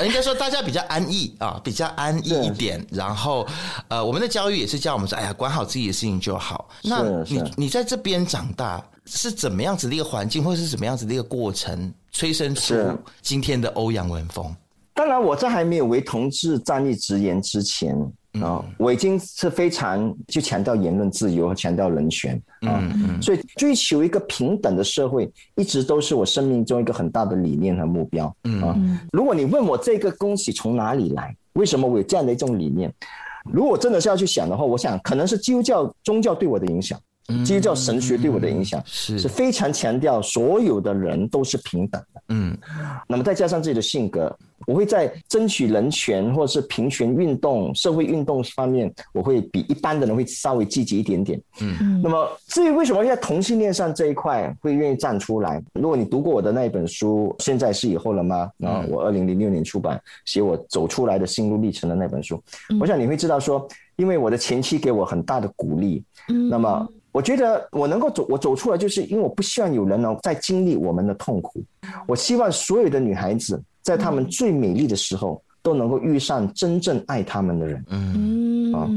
应该说大家比较安逸啊，比较安逸一点。然后呃，我们的教育也是教我们说，哎呀，管好自己的事情就好。那你你在这边长大是怎么样子的一个环境，或者是怎么样子的一个过程，催生出今天的欧阳文峰？当然，我在还没有为同志站立直言之前。啊、嗯哦，我已经是非常去强调言论自由和强调人权啊，嗯嗯、所以追求一个平等的社会，一直都是我生命中一个很大的理念和目标啊。嗯、如果你问我这个东西从哪里来，为什么我有这样的一种理念？如果真的是要去想的话，我想可能是基督教宗教对我的影响。基督教神学对我的影响是是非常强调所有的人都是平等的。嗯，那么再加上自己的性格，我会在争取人权或者是平权运动、社会运动方面，我会比一般的人会稍微积极一点点。嗯，那么至于为什么在同性恋上这一块会愿意站出来？如果你读过我的那一本书《现在是以后了吗》？啊，我二零零六年出版写我走出来的心路历程的那本书，我想你会知道说，因为我的前妻给我很大的鼓励。嗯，那么。我觉得我能够走，我走出来，就是因为我不希望有人呢再经历我们的痛苦。我希望所有的女孩子在她们最美丽的时候，都能够遇上真正爱她们的人。嗯啊，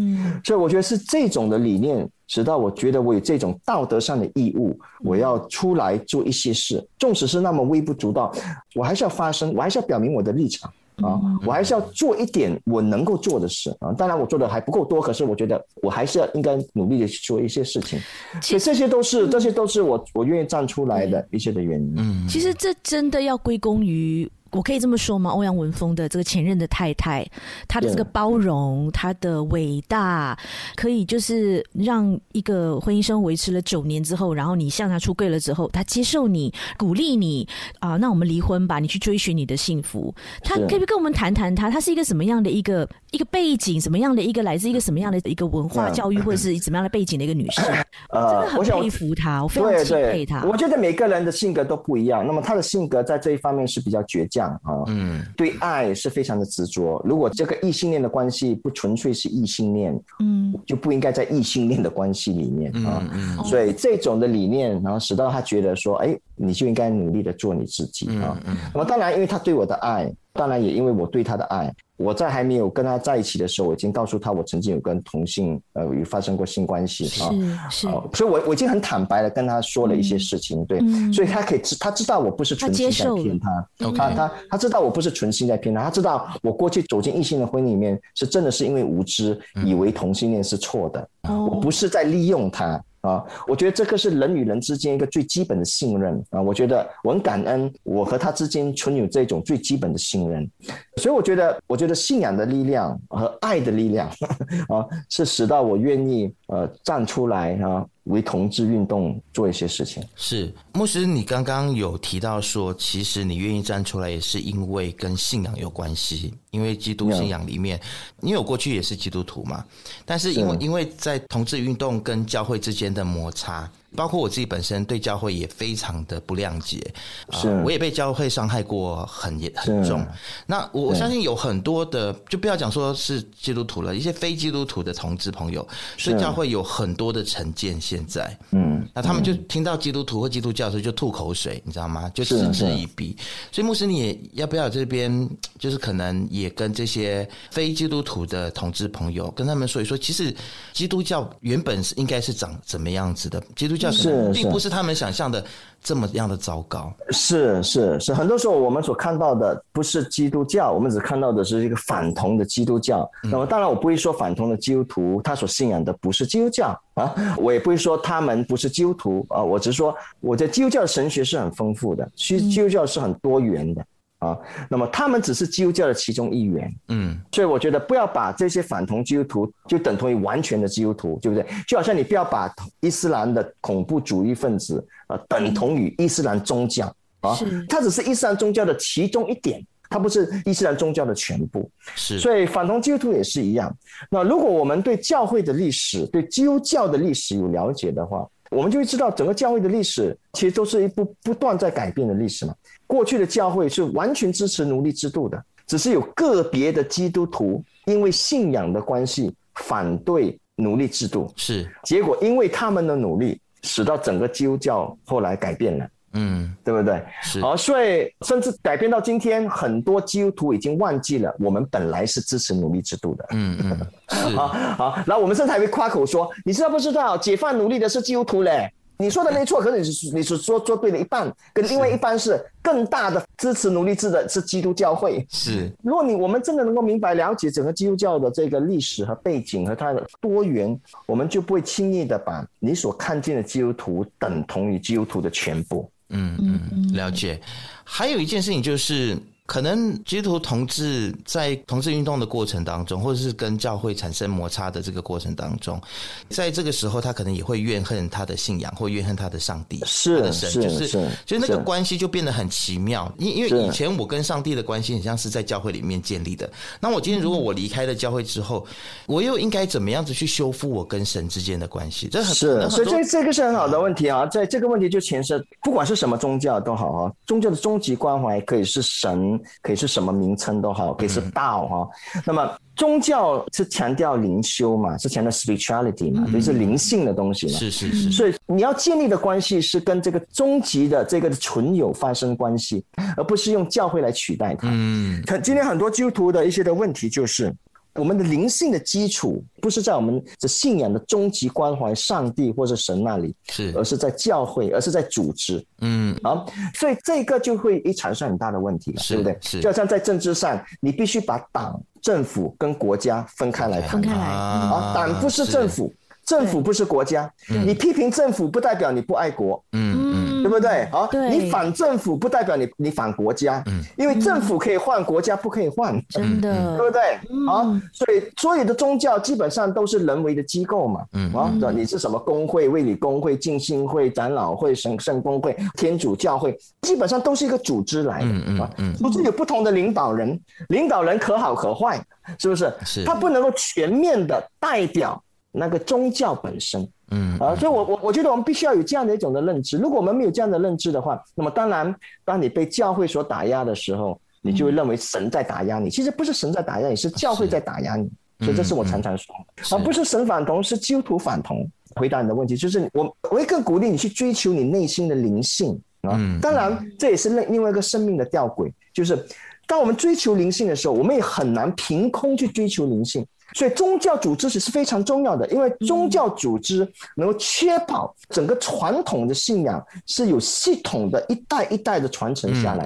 所以我觉得是这种的理念，使到我觉得我有这种道德上的义务，我要出来做一些事，纵使是那么微不足道，我还是要发声，我还是要表明我的立场。啊，我还是要做一点我能够做的事啊。当然，我做的还不够多，可是我觉得我还是要应该努力的去做一些事情。其实这些都是这些都是我我愿意站出来的一些的原因。嗯，其实这真的要归功于。我可以这么说吗？欧阳文峰的这个前任的太太，她的这个包容，她的伟大，可以就是让一个婚姻生活维持了九年之后，然后你向他出柜了之后，他接受你，鼓励你啊，那我们离婚吧，你去追寻你的幸福。他可不可以跟我们谈谈他，他是一个什么样的一个一个背景，什么样的一个来自一个什么样的一个文化教育，或者是怎么样的背景的一个女生？呃，真的很佩服她，我非常钦佩她。我觉得每个人的性格都不一样，那么她的性格在这一方面是比较倔强。啊，嗯，对爱是非常的执着。如果这个异性恋的关系不纯粹是异性恋，嗯，就不应该在异性恋的关系里面啊。嗯嗯，所以这种的理念，然后使到他觉得说，哎，你就应该努力的做你自己啊。嗯嗯，那么当然，因为他对我的爱。当然，也因为我对他的爱，我在还没有跟他在一起的时候，我已经告诉他我曾经有跟同性呃有发生过性关系啊，是。是，所以我我已经很坦白的跟他说了一些事情，对，所以他可以知他知道我不是存心在骗他，他他他知道我不是存心在骗他，他知道我过去走进异性的婚姻里面是真的是因为无知，以为同性恋是错的，我不是在利用他。啊，我觉得这个是人与人之间一个最基本的信任啊！我觉得我很感恩，我和他之间存有这种最基本的信任，所以我觉得，我觉得信仰的力量和爱的力量 *laughs* 啊，是使到我愿意呃站出来啊。为同志运动做一些事情。是牧师，你刚刚有提到说，其实你愿意站出来，也是因为跟信仰有关系。因为基督信仰里面，因为我过去也是基督徒嘛，但是因为因为在同志运动跟教会之间的摩擦。包括我自己本身对教会也非常的不谅解，是、呃，我也被教会伤害过很严很重。那我我相信有很多的，就不要讲说是基督徒了，一些非基督徒的同志朋友，对教会有很多的成见。现在，嗯，那他们就听到基督徒或基督教的时候就吐口水，你知道吗？就嗤之以鼻。所以牧师，你也要不要这边就是可能也跟这些非基督徒的同志朋友跟他们说一说，其实基督教原本是应该是长怎么样子的？基督教。是，并不是他们想象的这么样的糟糕。是是是，很多时候我们所看到的不是基督教，我们只看到的是一个反同的基督教。那么当然，我不会说反同的基督徒他所信仰的不是基督教啊，我也不会说他们不是基督徒啊，我只是说，我在基督教的神学是很丰富的，其实基督教是很多元的。啊，那么他们只是基督教的其中一员，嗯，所以我觉得不要把这些反同基督徒就等同于完全的基督徒，对不对？就好像你不要把伊斯兰的恐怖主义分子啊等同于伊斯兰宗教啊，它只是伊斯兰宗教的其中一点，它不是伊斯兰宗教的全部。是，所以反同基督徒也是一样。那如果我们对教会的历史、对基督教的历史有了解的话，我们就会知道整个教会的历史其实都是一部不断在改变的历史嘛。过去的教会是完全支持奴隶制度的，只是有个别的基督徒因为信仰的关系反对奴隶制度，是结果因为他们的努力，使到整个基督教后来改变了，嗯，对不对？是，好，所以甚至改变到今天，很多基督徒已经忘记了我们本来是支持奴隶制度的，嗯嗯，好 *laughs* 好，然后我们甚至还会夸口说，你知道不知道解放奴隶的是基督徒嘞？你说的没错，可是你是你是说做对了一半，跟另外一半是更大的支持奴隶制的是基督教会。是，如果你我们真的能够明白了解整个基督教的这个历史和背景和它的多元，我们就不会轻易的把你所看见的基督徒等同于基督徒的全部。嗯嗯，了解。还有一件事情就是，可能基督徒同志在同志运动的过程当中，或者是跟教会产生摩擦的这个过程当中，在这个时候，他可能也会怨恨他的信仰，或怨恨他的上帝，是他的神，就是是就那个关系就变得很奇妙。因因为以前我跟上帝的关系很像是在教会里面建立的，那我今天如果我离开了教会之后，我又应该怎么样子去修复我跟神之间的关系？这很是，所以这这个是很好的问题啊，在这个问题就牵涉，不管是什么宗教都好啊，宗教的终极关怀可以是神。可以是什么名称都好，可以是道哈。嗯、那么宗教是强调灵修嘛，是强调 spirituality 嘛，所以是灵性的东西嘛。是是是。所以你要建立的关系是跟这个终极的这个存有发生关系，而不是用教会来取代它。嗯。可今天很多基督徒的一些的问题就是。我们的灵性的基础不是在我们的信仰的终极关怀上帝或者神那里，是，而是在教会，而是在组织，嗯，啊，所以这个就会一产生很大的问题了，对不对？是，就好像在政治上，你必须把党、政府跟国家分开来。分开来。啊，党不是政府。政府不是国家，你批评政府不代表你不爱国，嗯，对不对？好，你反政府不代表你你反国家，嗯，因为政府可以换，国家不可以换，真的，对不对？好，所以所有的宗教基本上都是人为的机构嘛，嗯，啊，你是什么工会、卫理工会、浸信会、长老会、神圣公会、天主教会，基本上都是一个组织来的，嗯嗯，组织有不同的领导人，领导人可好可坏，是不是？是，他不能够全面的代表。那个宗教本身，嗯啊，所以我我我觉得我们必须要有这样的一种的认知。如果我们没有这样的认知的话，那么当然，当你被教会所打压的时候，你就会认为神在打压你。其实不是神在打压你，是教会在打压你。所以这是我常常说的，而不是神反同，是基督徒反同。回答你的问题，就是我我会更鼓励你去追求你内心的灵性啊。当然，这也是另另外一个生命的吊诡，就是当我们追求灵性的时候，我们也很难凭空去追求灵性。所以宗教组织是非常重要的，因为宗教组织能够确保整个传统的信仰是有系统的一代一代的传承下来。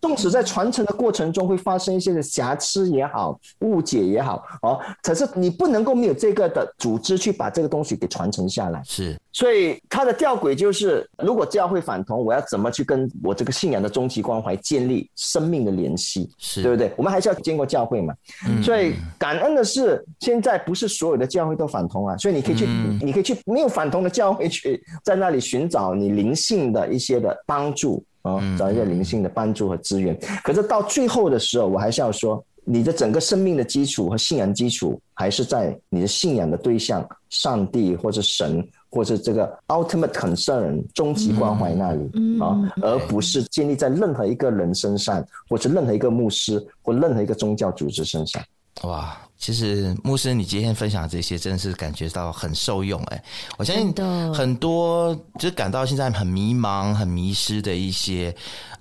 纵使在传承的过程中会发生一些的瑕疵也好、误解也好，哦，可是你不能够没有这个的组织去把这个东西给传承下来。是，所以它的吊诡就是，如果教会反同，我要怎么去跟我这个信仰的终极关怀建立生命的联系？是，对不对？我们还是要经过教会嘛。嗯。所以感恩的是，现在不是所有的教会都反同啊，所以你可以去，嗯、你可以去没有反同的教会去在那里寻找你灵性的一些的帮助。啊、哦，找一个灵性的帮助和资源。可是到最后的时候，我还是要说，你的整个生命的基础和信仰基础，还是在你的信仰的对象——上帝或者神，或者这个 ultimate concern 终极关怀那里啊、而不是建立在任何一个人身上，或者任何一个牧师或任何一个宗教组织身上。哇，其实牧师，你今天分享的这些，真的是感觉到很受用哎！我相信很多就感到现在很迷茫、很迷失的一些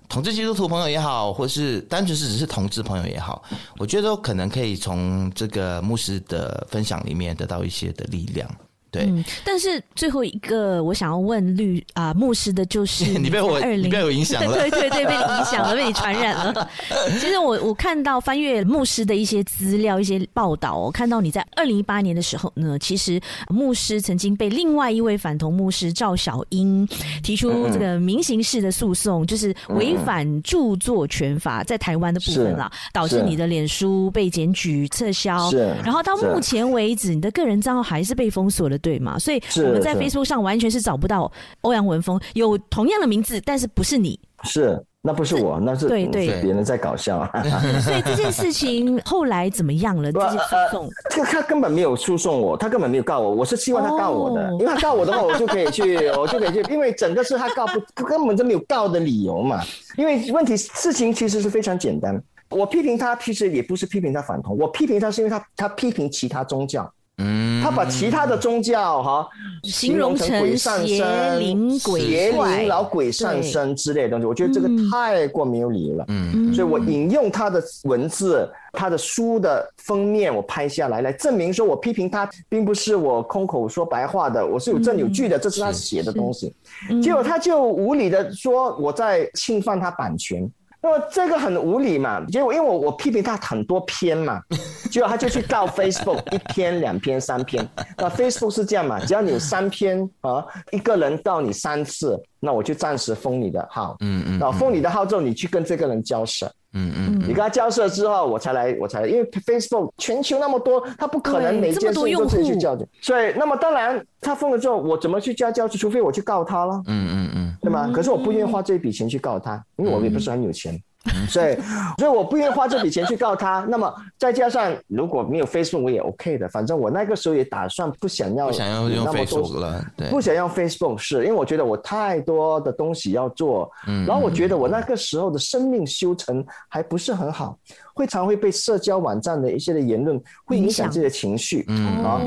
同志基督徒朋友也好，或是单纯是只是同志朋友也好，我觉得都可能可以从这个牧师的分享里面得到一些的力量。对、嗯，但是最后一个我想要问律啊、呃、牧师的就是 *laughs* 你，被我你被我影响了，*laughs* 对对对，被你影响了，被你传染了。*laughs* 其实我我看到翻阅牧师的一些资料、一些报道，我看到你在二零一八年的时候呢，其实牧师曾经被另外一位反同牧师赵小英提出这个民刑事的诉讼，就是违反著作权法在台湾的部分啦，导致你的脸书被检举撤销，然后到目前为止，你的个人账号还是被封锁了。对嘛？所以我们在 Facebook 上完全是找不到欧阳文峰，有同样的名字，但是不是你？是，那不是我，那是对对别人在搞笑。*laughs* 所以这件事情后来怎么样了？这些诉讼，他他根本没有诉讼我，他根本没有告我，我是希望他告我的，哦、因为他告我的话，我就可以去，我就可以去，因为整个是他告不，根本就没有告的理由嘛。因为问题事情其实是非常简单，我批评他，其实也不是批评他反同，我批评他是因为他他批评其他宗教。嗯，他把其他的宗教哈形容成鬼上身、邪灵鬼、邪灵老鬼上身之类的东西，我觉得这个太过没有理由了。嗯，所以我引用他的文字，他的书的封面我拍下来，来证明说我批评他，并不是我空口说白话的，我是有证有据的，这是他写的东西。结果他就无理的说我在侵犯他版权。那么这个很无理嘛，结果因为我我批评他很多篇嘛，*laughs* 结果他就去告 Facebook 一篇两篇三篇，那 Facebook 是这样嘛，只要你有三篇啊，一个人告你三次，那我就暂时封你的号，嗯嗯，然后封你的号之后，你去跟这个人交涉，嗯嗯，你跟他交涉之后，我才来，我才来，因为 Facebook 全球那么多，他不可能每件事情都自己去交涉，所以那么当然他封了之后，我怎么去交交？除非我去告他了，嗯嗯嗯，对吗？可是我不愿意花这笔钱去告他，因为我也不是很有钱。所以，*laughs* 所以我不愿意花这笔钱去告他。那么再加上如果没有 Facebook，我也 OK 的。反正我那个时候也打算不想要，不想要用 Facebook 了，对，不想要 Facebook，是因为我觉得我太多的东西要做。嗯，然后我觉得我那个时候的生命修成还不是很好，会常会被社交网站的一些的言论会影响自己的情绪，嗯啊，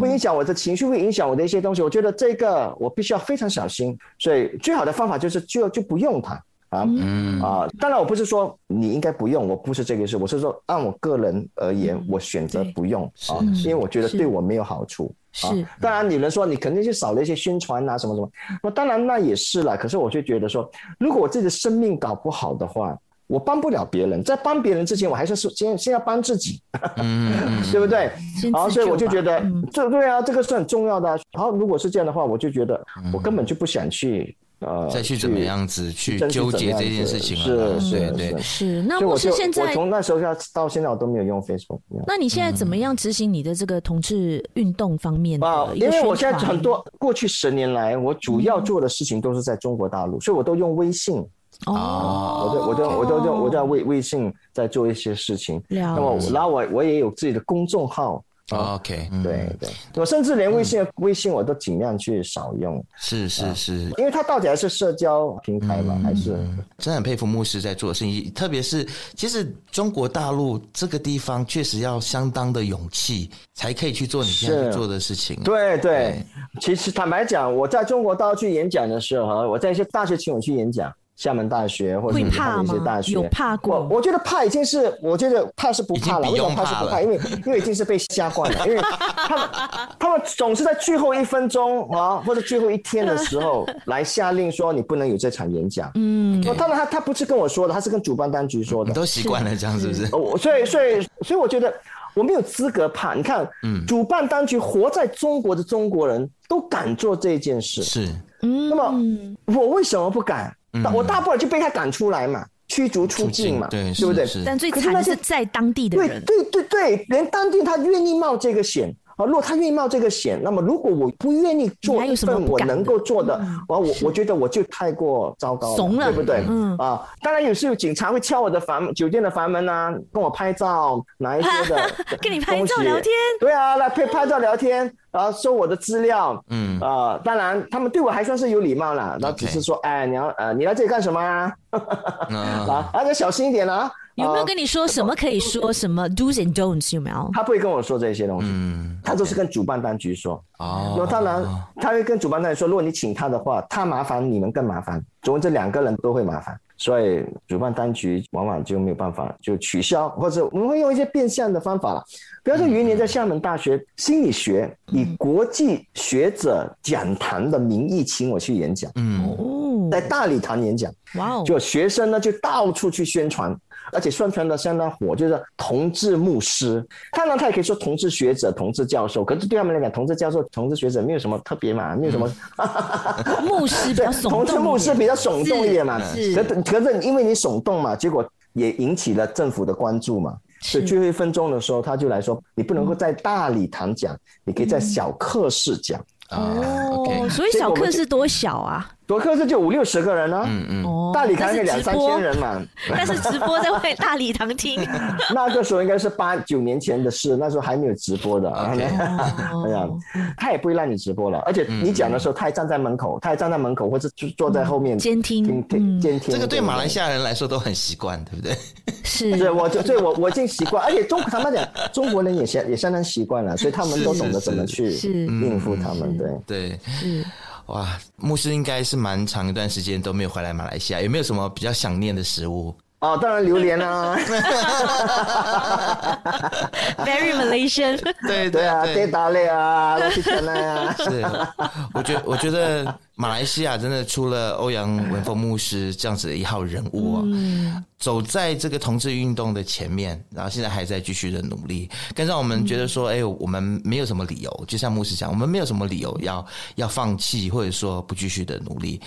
会影响我的情绪，会影响我的一些东西。我觉得这个我必须要非常小心。所以最好的方法就是就就不用它。啊，嗯啊，当然我不是说你应该不用，我不是这个意思，我是说按我个人而言，嗯、我选择不用啊，因为我觉得对我没有好处。是，啊、当然你能说你肯定是少了一些宣传啊，什么什么，那当然那也是了。可是我就觉得说，如果我自己的生命搞不好的话，我帮不了别人，在帮别人之前，我还是先先要帮自己，嗯、*laughs* 对不对？然后，所以我就觉得这对啊，这个是很重要的、啊。好，如果是这样的话，我就觉得我根本就不想去。呃，再去怎么样子去纠结这件事情啊？是，对对是。那我是现在，我从那时候到到现在，我都没有用 Facebook。那你现在怎么样执行你的这个同志运动方面的？因为我现在很多过去十年来，我主要做的事情都是在中国大陆，所以我都用微信。哦，我都我都我都用我在微微信在做一些事情。那么，然后我我也有自己的公众号。OK，对对，我甚至连微信微信我都尽量去少用。是是是，因为它到底还是社交平台嘛，还是真的很佩服牧师在做的事情。特别是其实中国大陆这个地方确实要相当的勇气，才可以去做你现在做的事情。对。对，其实坦白讲，我在中国大陆去演讲的时候，我在一些大学请我去演讲。厦门大学或者其他的一些大学，有怕过？我我觉得怕已经是，我觉得怕是不怕了。为什么怕是不怕？因为因为已经是被吓惯了。*laughs* 因为他们他们总是在最后一分钟啊，或者最后一天的时候 *laughs* 来下令说你不能有这场演讲。嗯，当然他他不是跟我说的，他是跟主办当局说的。你都习惯了这样是不是？我 *laughs* 所以所以所以我觉得我没有资格怕。你看，嗯，主办当局活在中国的中国人都敢做这件事，是，嗯，那么我为什么不敢？我大不了就被他赶出来嘛，驱逐出境嘛，对，对不对？但最惨的是在当地的人，对对对对，连当地他愿意冒这个险。啊，如果他愿意冒这个险，那么如果我不愿意做一份我能够做的，我我我觉得我就太过糟糕了，对不对？嗯。啊，当然有时候警察会敲我的房酒店的房门啊，跟我拍照，拿一些的 *laughs* 跟你拍照聊天，对啊，来拍拍照聊天，然后收我的资料，嗯。啊，当然他们对我还算是有礼貌啦，然后只是说，哎，你要呃，你来这里干什么啊？*laughs* 啊，而且小心一点啊。有没有跟你说什么可以说什么 do's and don'ts 有没有？他不会跟我说这些东西，嗯，他都是跟主办当局说。哦，那当然他会跟主办当局说，如果你请他的话，他麻烦你们更麻烦，总之这两个人都会麻烦，所以主办当局往往就没有办法就取消，或者我们会用一些变相的方法了。比方说，有一年在厦门大学心理学以国际学者讲坛的名义请我去演讲，嗯，在大礼堂演讲，哇哦，就学生呢就到处去宣传。而且宣传的相当火，就是同志牧师。当然，他也可以说同志学者、同志教授。可是对他们来讲，同志教授、同志学者没有什么特别嘛，没有什么。*laughs* 牧师比较 *laughs* 耸动，同志牧师比较耸动一点嘛。是。可可是因为你耸动嘛，结果也引起了政府的关注嘛。所以最后一分钟的时候，他就来说：“你不能够在大礼堂讲，你可以在小课室讲。”哦，所以小课室多小啊？多课室就五六十个人呢，嗯嗯，大礼堂是两三千人嘛，*laughs* 但是直播在外大礼堂听，*laughs* 那个时候应该是八九年前的事，那时候还没有直播的，*laughs* 哎呀，他也不会让你直播了，而且你讲的时候，他还站在门口，他还站在门口或者就坐在后面监听，监听，这个对马来西亚人来说都很习惯，对不对？是，是，我就对我我已经习惯，而且中他们讲中国人也相也相当习惯了，所以他们都懂得怎么去应付他们，对。对。是。哇，牧师应该是蛮长一段时间都没有回来马来西亚，有没有什么比较想念的食物？哦，当然榴莲啊，*laughs* Very Malaysian。对对啊，对打类啊，去吃那呀。是，我觉得我觉得马来西亚真的出了欧阳文峰牧师这样子的一号人物啊，嗯、走在这个同志运动的前面，然后现在还在继续的努力，更让我们觉得说，哎、欸，我们没有什么理由，就像牧师讲，我们没有什么理由要要放弃，或者说不继续的努力。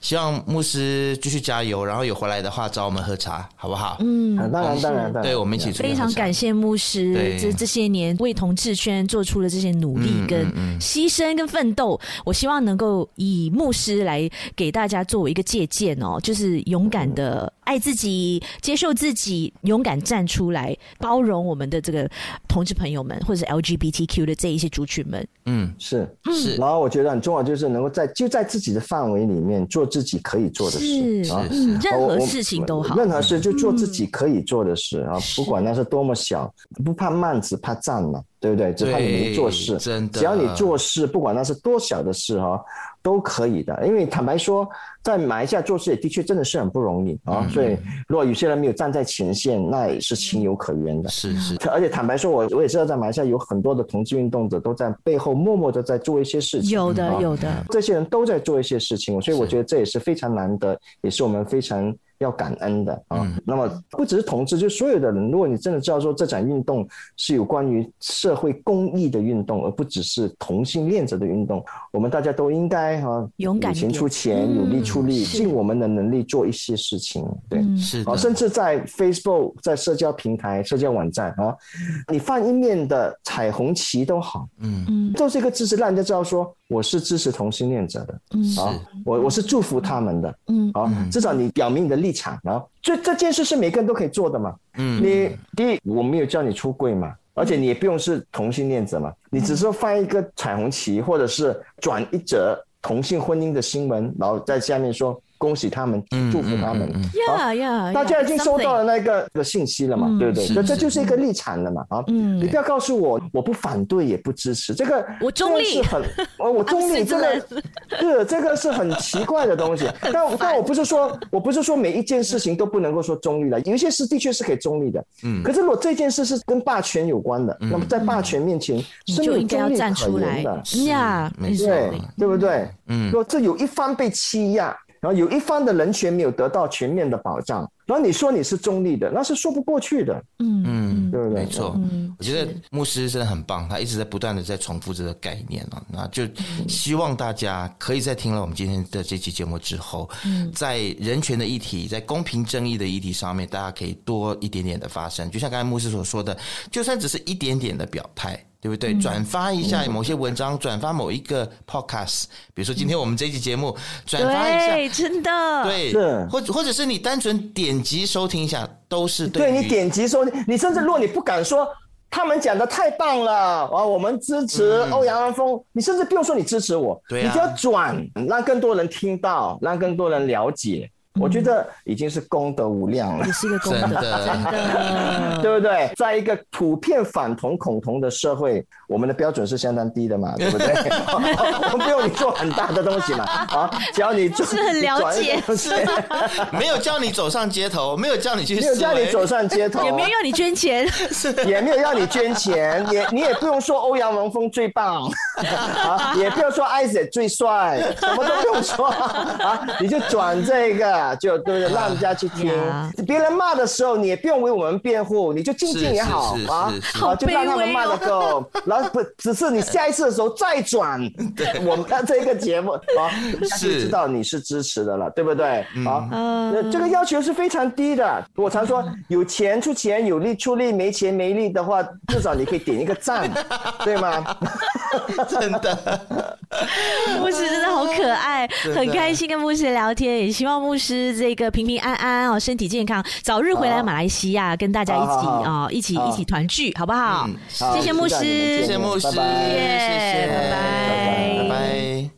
希望牧师继续加油，然后有回来的话找我们喝茶，好不好？嗯，当然当然，对，我们一起非常感谢牧师这对。这些年为同志圈做出了这些努力跟牺牲跟奋斗，我希望能够以。牧师来给大家作为一个借鉴哦，就是勇敢的爱自己、接受自己，勇敢站出来，包容我们的这个同志朋友们，或者是 LGBTQ 的这一些族群们。嗯，是。是。然后我觉得很重要，就是能够在就在自己的范围里面做自己可以做的事。是。啊，任何事情都好，任何事就做自己可以做的事啊，不管那是多么小，不怕慢，只怕站嘛，对不对？只怕你没做事。真的，只要你做事，不管那是多小的事哈。都可以的，因为坦白说，在马来西亚做事也的确真的是很不容易啊。嗯、所以，如果有些人没有站在前线，那也是情有可原的。是是，而且坦白说，我我也知道，在马来西亚有很多的同志运动者都在背后默默的在做一些事情。有的，有的，这些人都在做一些事情，所以我觉得这也是非常难得，也是我们非常。要感恩的啊，嗯、那么不只是同志，就所有的人，如果你真的知道说这场运动是有关于社会公益的运动，而不只是同性恋者的运动，我们大家都应该哈勇敢钱出钱，努力出力，尽我们的能力做一些事情。对，是啊，甚至在 Facebook、在社交平台、社交网站啊，你放一面的彩虹旗都好，嗯。嗯，都是一个支持，让人家知道说。我是支持同性恋者的，嗯，好，我我是祝福他们的，嗯，好，至少你表明你的立场，然后这这件事是每个人都可以做的嘛，嗯，你第一我没有叫你出柜嘛，而且你也不用是同性恋者嘛，你只是放一个彩虹旗，或者是转一则同性婚姻的新闻，然后在下面说。恭喜他们，祝福他们。呀呀，大家已经收到了那个的信息了嘛？对不对？这这就是一个立场了嘛？啊，你不要告诉我我不反对也不支持这个，我中立，很我 *laughs* 中立，这个 *laughs* 是这个是很奇怪的东西。*laughs* 但但我不是说我不是说每一件事情都不能够说中立的，有一些事的确是可以中立的。嗯，可是如果这件事是跟霸权有关的，那么在霸权面前是没有中立可言的。呀，对，对不对？嗯，说这有一方被欺压。然后有一方的人权没有得到全面的保障，然后你说你是中立的，那是说不过去的。嗯嗯，对不对？没错。嗯，我觉得牧师真的很棒，他一直在不断的在重复这个概念啊。那就希望大家可以在听了我们今天的这期节目之后，在人权的议题、在公平正义的议题上面，大家可以多一点点的发声。就像刚才牧师所说的，就算只是一点点的表态。对不对？转发一下某些文章，转发某一个 podcast，比如说今天我们这期节目，转发一下，对，真的，对，或或者是你单纯点击收听一下，都是对。对，你点击收听，你甚至如果你不敢说他们讲的太棒了啊，我们支持欧阳安峰，你甚至不用说你支持我，你就要转，让更多人听到，让更多人了解。我觉得已经是功德无量了，也是一个功德，真的，*laughs* 对不对？在一个普遍反同恐同的社会，我们的标准是相当低的嘛，*laughs* 对不对？*laughs* 我们不用你做很大的东西嘛，啊，只要你做是很了解，没有叫你走上街头，没有叫你去，没有叫你走上街头，也没有要你捐钱，也没有要你捐钱，也你也不用说欧阳文峰最棒，啊，也不要说 Isaac 最帅，什么都不用说。啊，你就转这个。就对对，让人家去 *laughs* 听。别人骂的时候，你也不用为我们辩护，你就静静也好啊，好，就让他们骂的够。然后不只是你下一次的时候再转我们的这个节目啊，大家就知道你是支持的了，对不对？啊，这个要求是非常低的。我常说，有钱出钱，有力出力，没钱没力的话，至少你可以点一个赞，*laughs* 对吗？真的，牧师真的好可爱，很开心跟牧师聊天，也希望牧师。这个平平安安哦，身体健康，早日回来马来西亚，跟大家一起啊，一起一起团聚，好不好？谢谢牧师，谢谢牧师，谢谢，拜拜，拜拜。